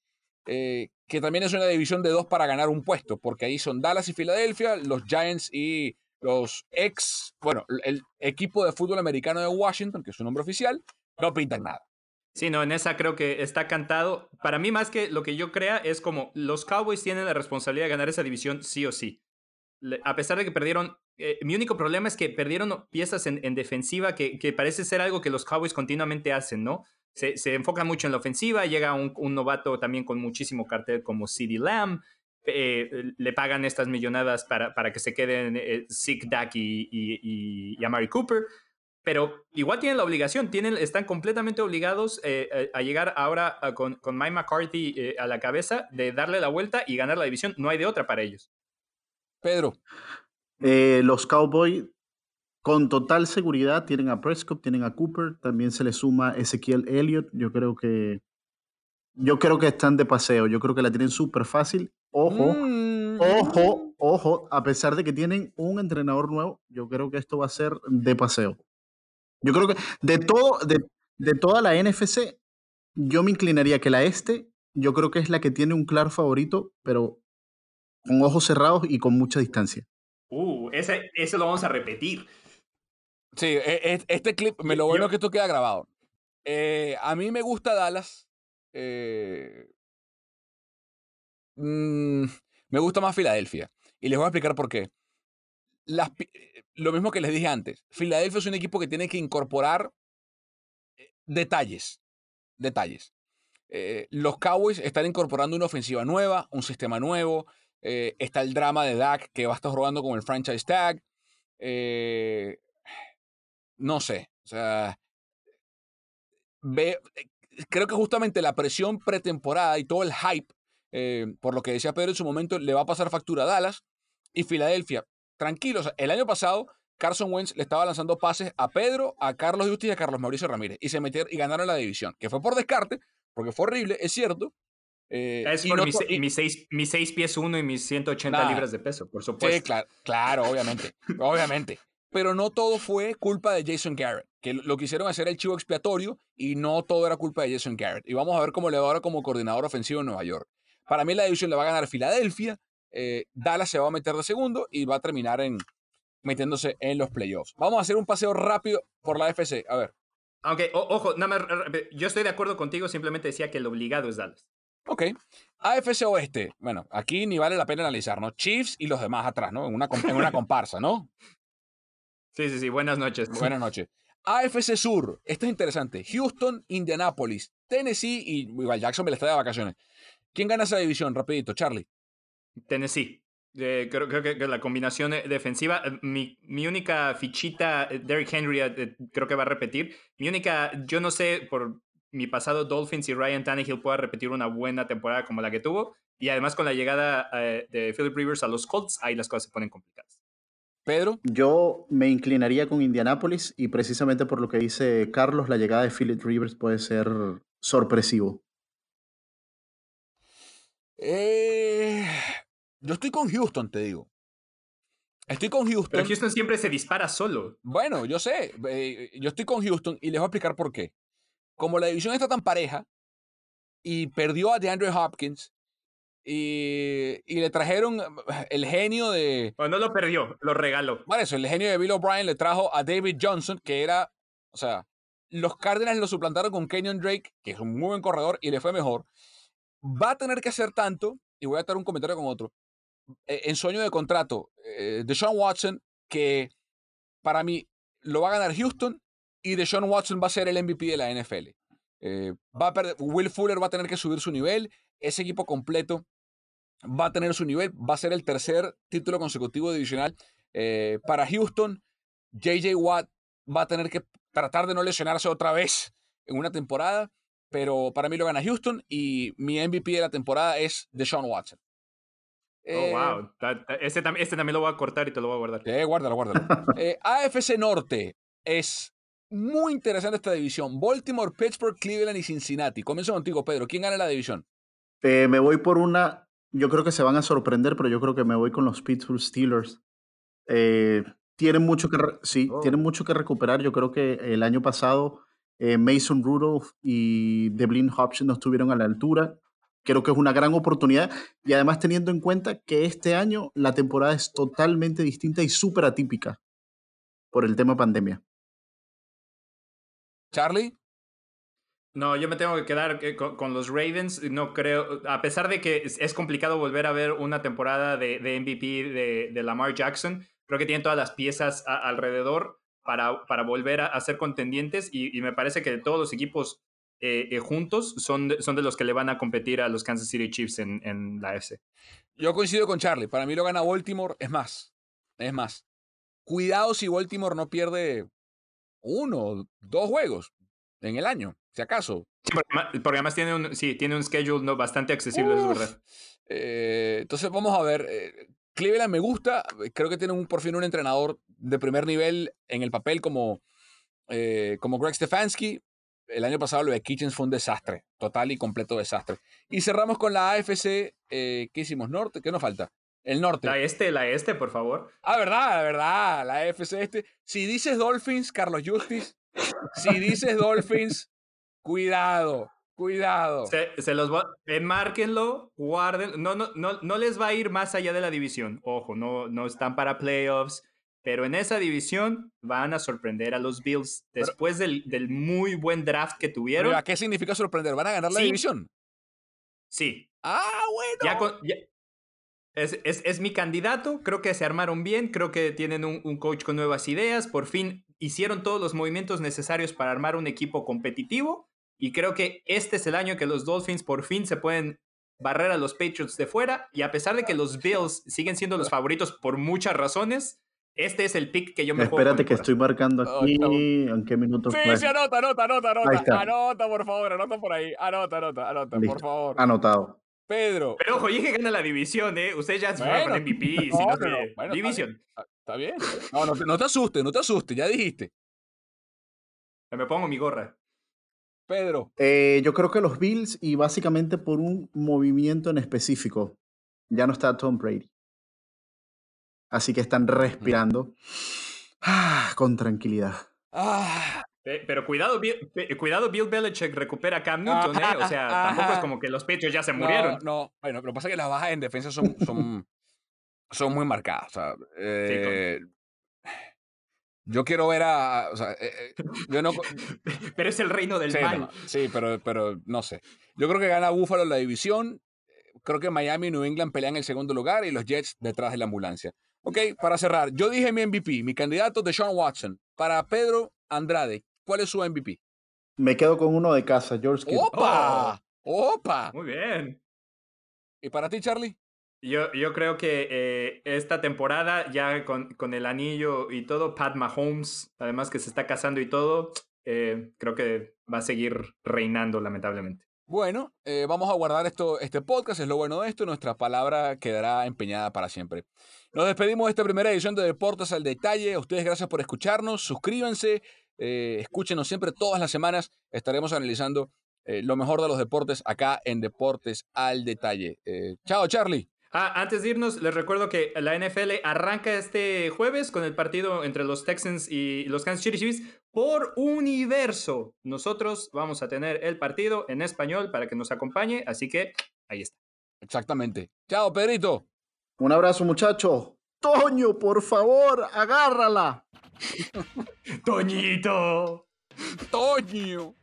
Eh, que también es una división de dos para ganar un puesto, porque ahí son Dallas y Filadelfia, los Giants y los ex, bueno, el equipo de fútbol americano de Washington, que es su nombre oficial, no pintan nada. Sí, no, en esa creo que está cantado. Para mí, más que lo que yo crea, es como los Cowboys tienen la responsabilidad de ganar esa división sí o sí. A pesar de que perdieron, eh, mi único problema es que perdieron piezas en, en defensiva que, parece ser algo que los Cowboys continuamente hacen, ¿no? se, enfoca mucho en la ofensiva, llega un, novato también con muchísimo cartel como CD Lamb, eh, le pagan estas millonadas para, para que se queden eh, Zeke Duck y, y, y, Amari Cooper, pero igual tienen la obligación, tienen, están completamente obligados eh, a llegar ahora con, con Mike McCarthy a la cabeza de darle la vuelta y ganar la división, no hay de otra para ellos. Pedro. los Cowboys con total seguridad tienen a Prescott, tienen a Cooper, también se le suma Ezequiel Elliott. Yo creo que yo creo que están de paseo, yo creo que la tienen súper fácil. Ojo, mm. ojo, ojo, a pesar de que tienen un entrenador nuevo, yo creo que esto va a ser de paseo. Yo creo que de todo, de, de toda la NFC, yo me inclinaría que la este, yo creo que es la que tiene un claro favorito, pero con ojos cerrados y con mucha distancia. Uh, ese, eso lo vamos a repetir. Sí, e, e, este clip, me lo bueno que esto queda grabado. Eh, a mí me gusta Dallas. Eh, mm, me gusta más Filadelfia. Y les voy a explicar por qué. Las, lo mismo que les dije antes. Filadelfia es un equipo que tiene que incorporar detalles. Detalles. los Cowboys están incorporando una ofensiva nueva, un sistema nuevo. está el drama de Dak que va a estar jugando con el franchise tag. no sé. O sea, ve, eh, creo que justamente la presión pretemporada y todo el hype, eh, por lo que decía Pedro en su momento, le va a pasar factura a Dallas y Filadelfia. Tranquilos, el año pasado Carson Wentz le estaba lanzando pases a Pedro, a Carlos Justicia y a Carlos Mauricio Ramírez y se metieron y ganaron la división, que fue por descarte, porque fue horrible, es cierto. Eh, es por mis, seis, mis, seis, pies uno y mis 180 libras de peso, por supuesto. Sí, claro, claro obviamente, obviamente pero no todo fue culpa de Jason Garrett, que lo quisieron hacer el chivo expiatorio y no todo era culpa de Jason Garrett. Y vamos a ver cómo le va ahora como coordinador ofensivo en Nueva York. Para mí la división le va a ganar Filadelfia, eh, Dallas se va a meter de segundo y va a terminar en, metiéndose en los playoffs. Vamos a hacer un paseo rápido por la FC. A ver. Aunque, ojo, nada más, yo estoy de acuerdo contigo, simplemente decía que el obligado es Dallas. Ok. AFC Oeste. Bueno, aquí ni vale la pena analizar, ¿no? Chiefs y los demás atrás, ¿no? En una, en una comparsa, ¿no? Sí, sí, sí. Buenas noches. Buenas noches. AFC Sur. Esto es interesante. Houston, Indianapolis, Tennessee y igual Jacksonville está de vacaciones. ¿Quién gana esa división? Rapidito, Charlie. Tennessee. Eh, creo, que la combinación eh, defensiva, eh, mi, mi única fichita, Derrick Henry, creo que va a repetir. Mi única, yo no sé por mi pasado Dolphins y Ryan Tannehill pueda repetir una buena temporada como la que tuvo. Y además con la llegada de Philip Rivers a los Colts, ahí las cosas se ponen complicadas. Pedro. Yo me inclinaría con Indianapolis y precisamente por lo que dice Carlos, la llegada de Philip Rivers puede ser sorpresivo. Eh, yo estoy con Houston, te digo. Estoy con Houston. Pero Houston siempre se dispara solo. Bueno, yo sé. Eh, yo estoy con Houston y les voy a explicar por qué. Como la división está tan pareja y perdió a DeAndre Hopkins, y, le trajeron el genio de. no lo perdió, lo regaló. Bueno, eso, el genio de Bill O'Brien le trajo a David Johnson, que era. O sea, los Cardinals lo suplantaron con Kenyon Drake, que es un muy buen corredor y le fue mejor. Va a tener que hacer tanto, y voy a dar un comentario con otro. Eh, en sueño de contrato, eh, de Sean Watson, que para mí lo va a ganar Houston y de Sean Watson va a ser el MVP de la NFL. Eh, va a Will Fuller va a tener que subir su nivel. Ese equipo completo va a tener su nivel, va a ser el tercer título consecutivo divisional eh, para Houston. JJ Watt va a tener que tratar de no lesionarse otra vez en una temporada, pero para mí lo gana Houston y mi MVP de la temporada es Deshaun Watson. Oh, wow. Este, este, también lo voy a cortar y te lo voy a guardar. Eh, guárdalo, guárdalo. eh, AFC Norte es muy interesante esta división. Baltimore, Pittsburgh, Cleveland y Cincinnati. Comienzo contigo, Pedro. ¿Quién gana la división? Eh, me voy por una yo creo que se van a sorprender, pero yo creo que me voy con los Pittsburgh Steelers. Eh, tienen, mucho que sí, tienen oh. mucho que recuperar. Yo creo que el año pasado eh, Mason Rudolph y Devlin Hopkins no estuvieron a la altura. Creo que es una gran oportunidad y además teniendo en cuenta que este año la temporada es totalmente distinta y súper atípica por el tema pandemia. Charlie. No, yo me tengo que quedar eh, con, los Ravens. No creo, a pesar de que es, complicado volver a ver una temporada de, MVP de, Lamar Jackson, creo que tienen todas las piezas alrededor para, para volver a, ser contendientes y, me parece que todos los equipos eh, eh, juntos son de, son de los que le van a competir a los Kansas City Chiefs en, en la F. Yo coincido con Charlie. Para mí lo gana Baltimore. Es más, es más. Cuidado si Baltimore no pierde uno, dos juegos en el año si acaso. Sí, porque, además tiene un, sí, tiene un schedule ¿no? bastante accesible, es verdad. Eh, entonces vamos a ver. Cleveland me gusta, creo que tiene un, por fin un entrenador de primer nivel en el papel como, eh, como Greg Stefanski. El año pasado lo de Kitchens fue un desastre, total y completo desastre. Y cerramos con la AFC, ¿qué hicimos? Norte, ¿qué nos falta? El norte. La este, la este, por favor. Ah, verdad, verdad. La FC este. Si dices Dolphins, Carlos Justice. Si dices Dolphins, cuidado. Cuidado. Se, los va, enmárquenlo, guarden. No, no, no, no les va a ir más allá de la división. Ojo, no, no están para playoffs. Pero en esa división van a sorprender a los Bills después del, del, muy buen draft que tuvieron. ¿Qué significa sorprender? ¿Van a ganar la división? Sí. Ah, bueno. es, es, es, mi candidato. Creo que se armaron bien. Creo que tienen un, un coach con nuevas ideas. Por fin hicieron todos los movimientos necesarios para armar un equipo competitivo. Y creo que este es el año que los Dolphins por fin se pueden barrer a los Patriots de fuera. Y a pesar de que los Bills siguen siendo los favoritos por muchas razones, este es el pick que yo me Espérate que estoy marcando aquí. ¿En qué minutos? Sí, sí, anota, anota, anota, anota. Anota, por favor, anota por ahí. Anota, anota, anota, por favor. Anotado. Pedro. Pero ojo, dije que gana la división, ¿eh? Usted ya se bueno, va MVP. No, si no, pero, bueno, división. Está bien. No, no, no te asustes, no te asustes, ya dijiste. Me pongo mi gorra. Pedro. Eh, yo creo que los Bills y básicamente por un movimiento en específico. Ya no está Tom Brady. Así que están respirando ah, con tranquilidad. Ah. Pero cuidado, Bill, cuidado, Bill Belichick recupera a Cam Newton, ¿eh? O sea, tampoco es como que los pechos ya se murieron. No, bueno, lo que pasa es que las bajas en defensa son, son, son muy marcadas. O sea, eh, yo quiero ver a. O sea, eh, eh, yo no, pero es el reino del mal. sí, pero, pero no sé. Yo creo que gana Buffalo la división. Creo que Miami y New England pelean el segundo lugar y los Jets detrás de la ambulancia. Ok, para cerrar, yo dije mi MVP, mi candidato de Sean Watson. Para Pedro Andrade, ¿cuál es su MVP? Me quedo con uno de casa, George Kittle. ¡Opa! ¡Opa! Muy bien. ¿Y para ti, Charlie? Yo, yo creo que eh, esta temporada, ya con, con, el anillo y todo, Pat Mahomes, además que se está casando y todo, eh, creo que va a seguir reinando, lamentablemente. Bueno, eh, vamos a guardar esto, este podcast, es lo bueno de esto, nuestra palabra quedará empeñada para siempre. Nos despedimos de esta primera edición de Deportes al Detalle. A ustedes gracias por escucharnos, suscríbanse, eh, escúchenos siempre todas las semanas, estaremos analizando eh, lo mejor de los deportes acá en Deportes al Detalle. chao, Charlie. Ah, antes de irnos, les recuerdo que la NFL arranca este jueves con el partido entre los Texans y los Kansas City Chiefs por universo. Nosotros vamos a tener el partido en español para que nos acompañe, así que ahí está. Exactamente. Chao, Pedrito. Un abrazo, muchacho. Toño, por favor, agárrala. Toñito. Toño.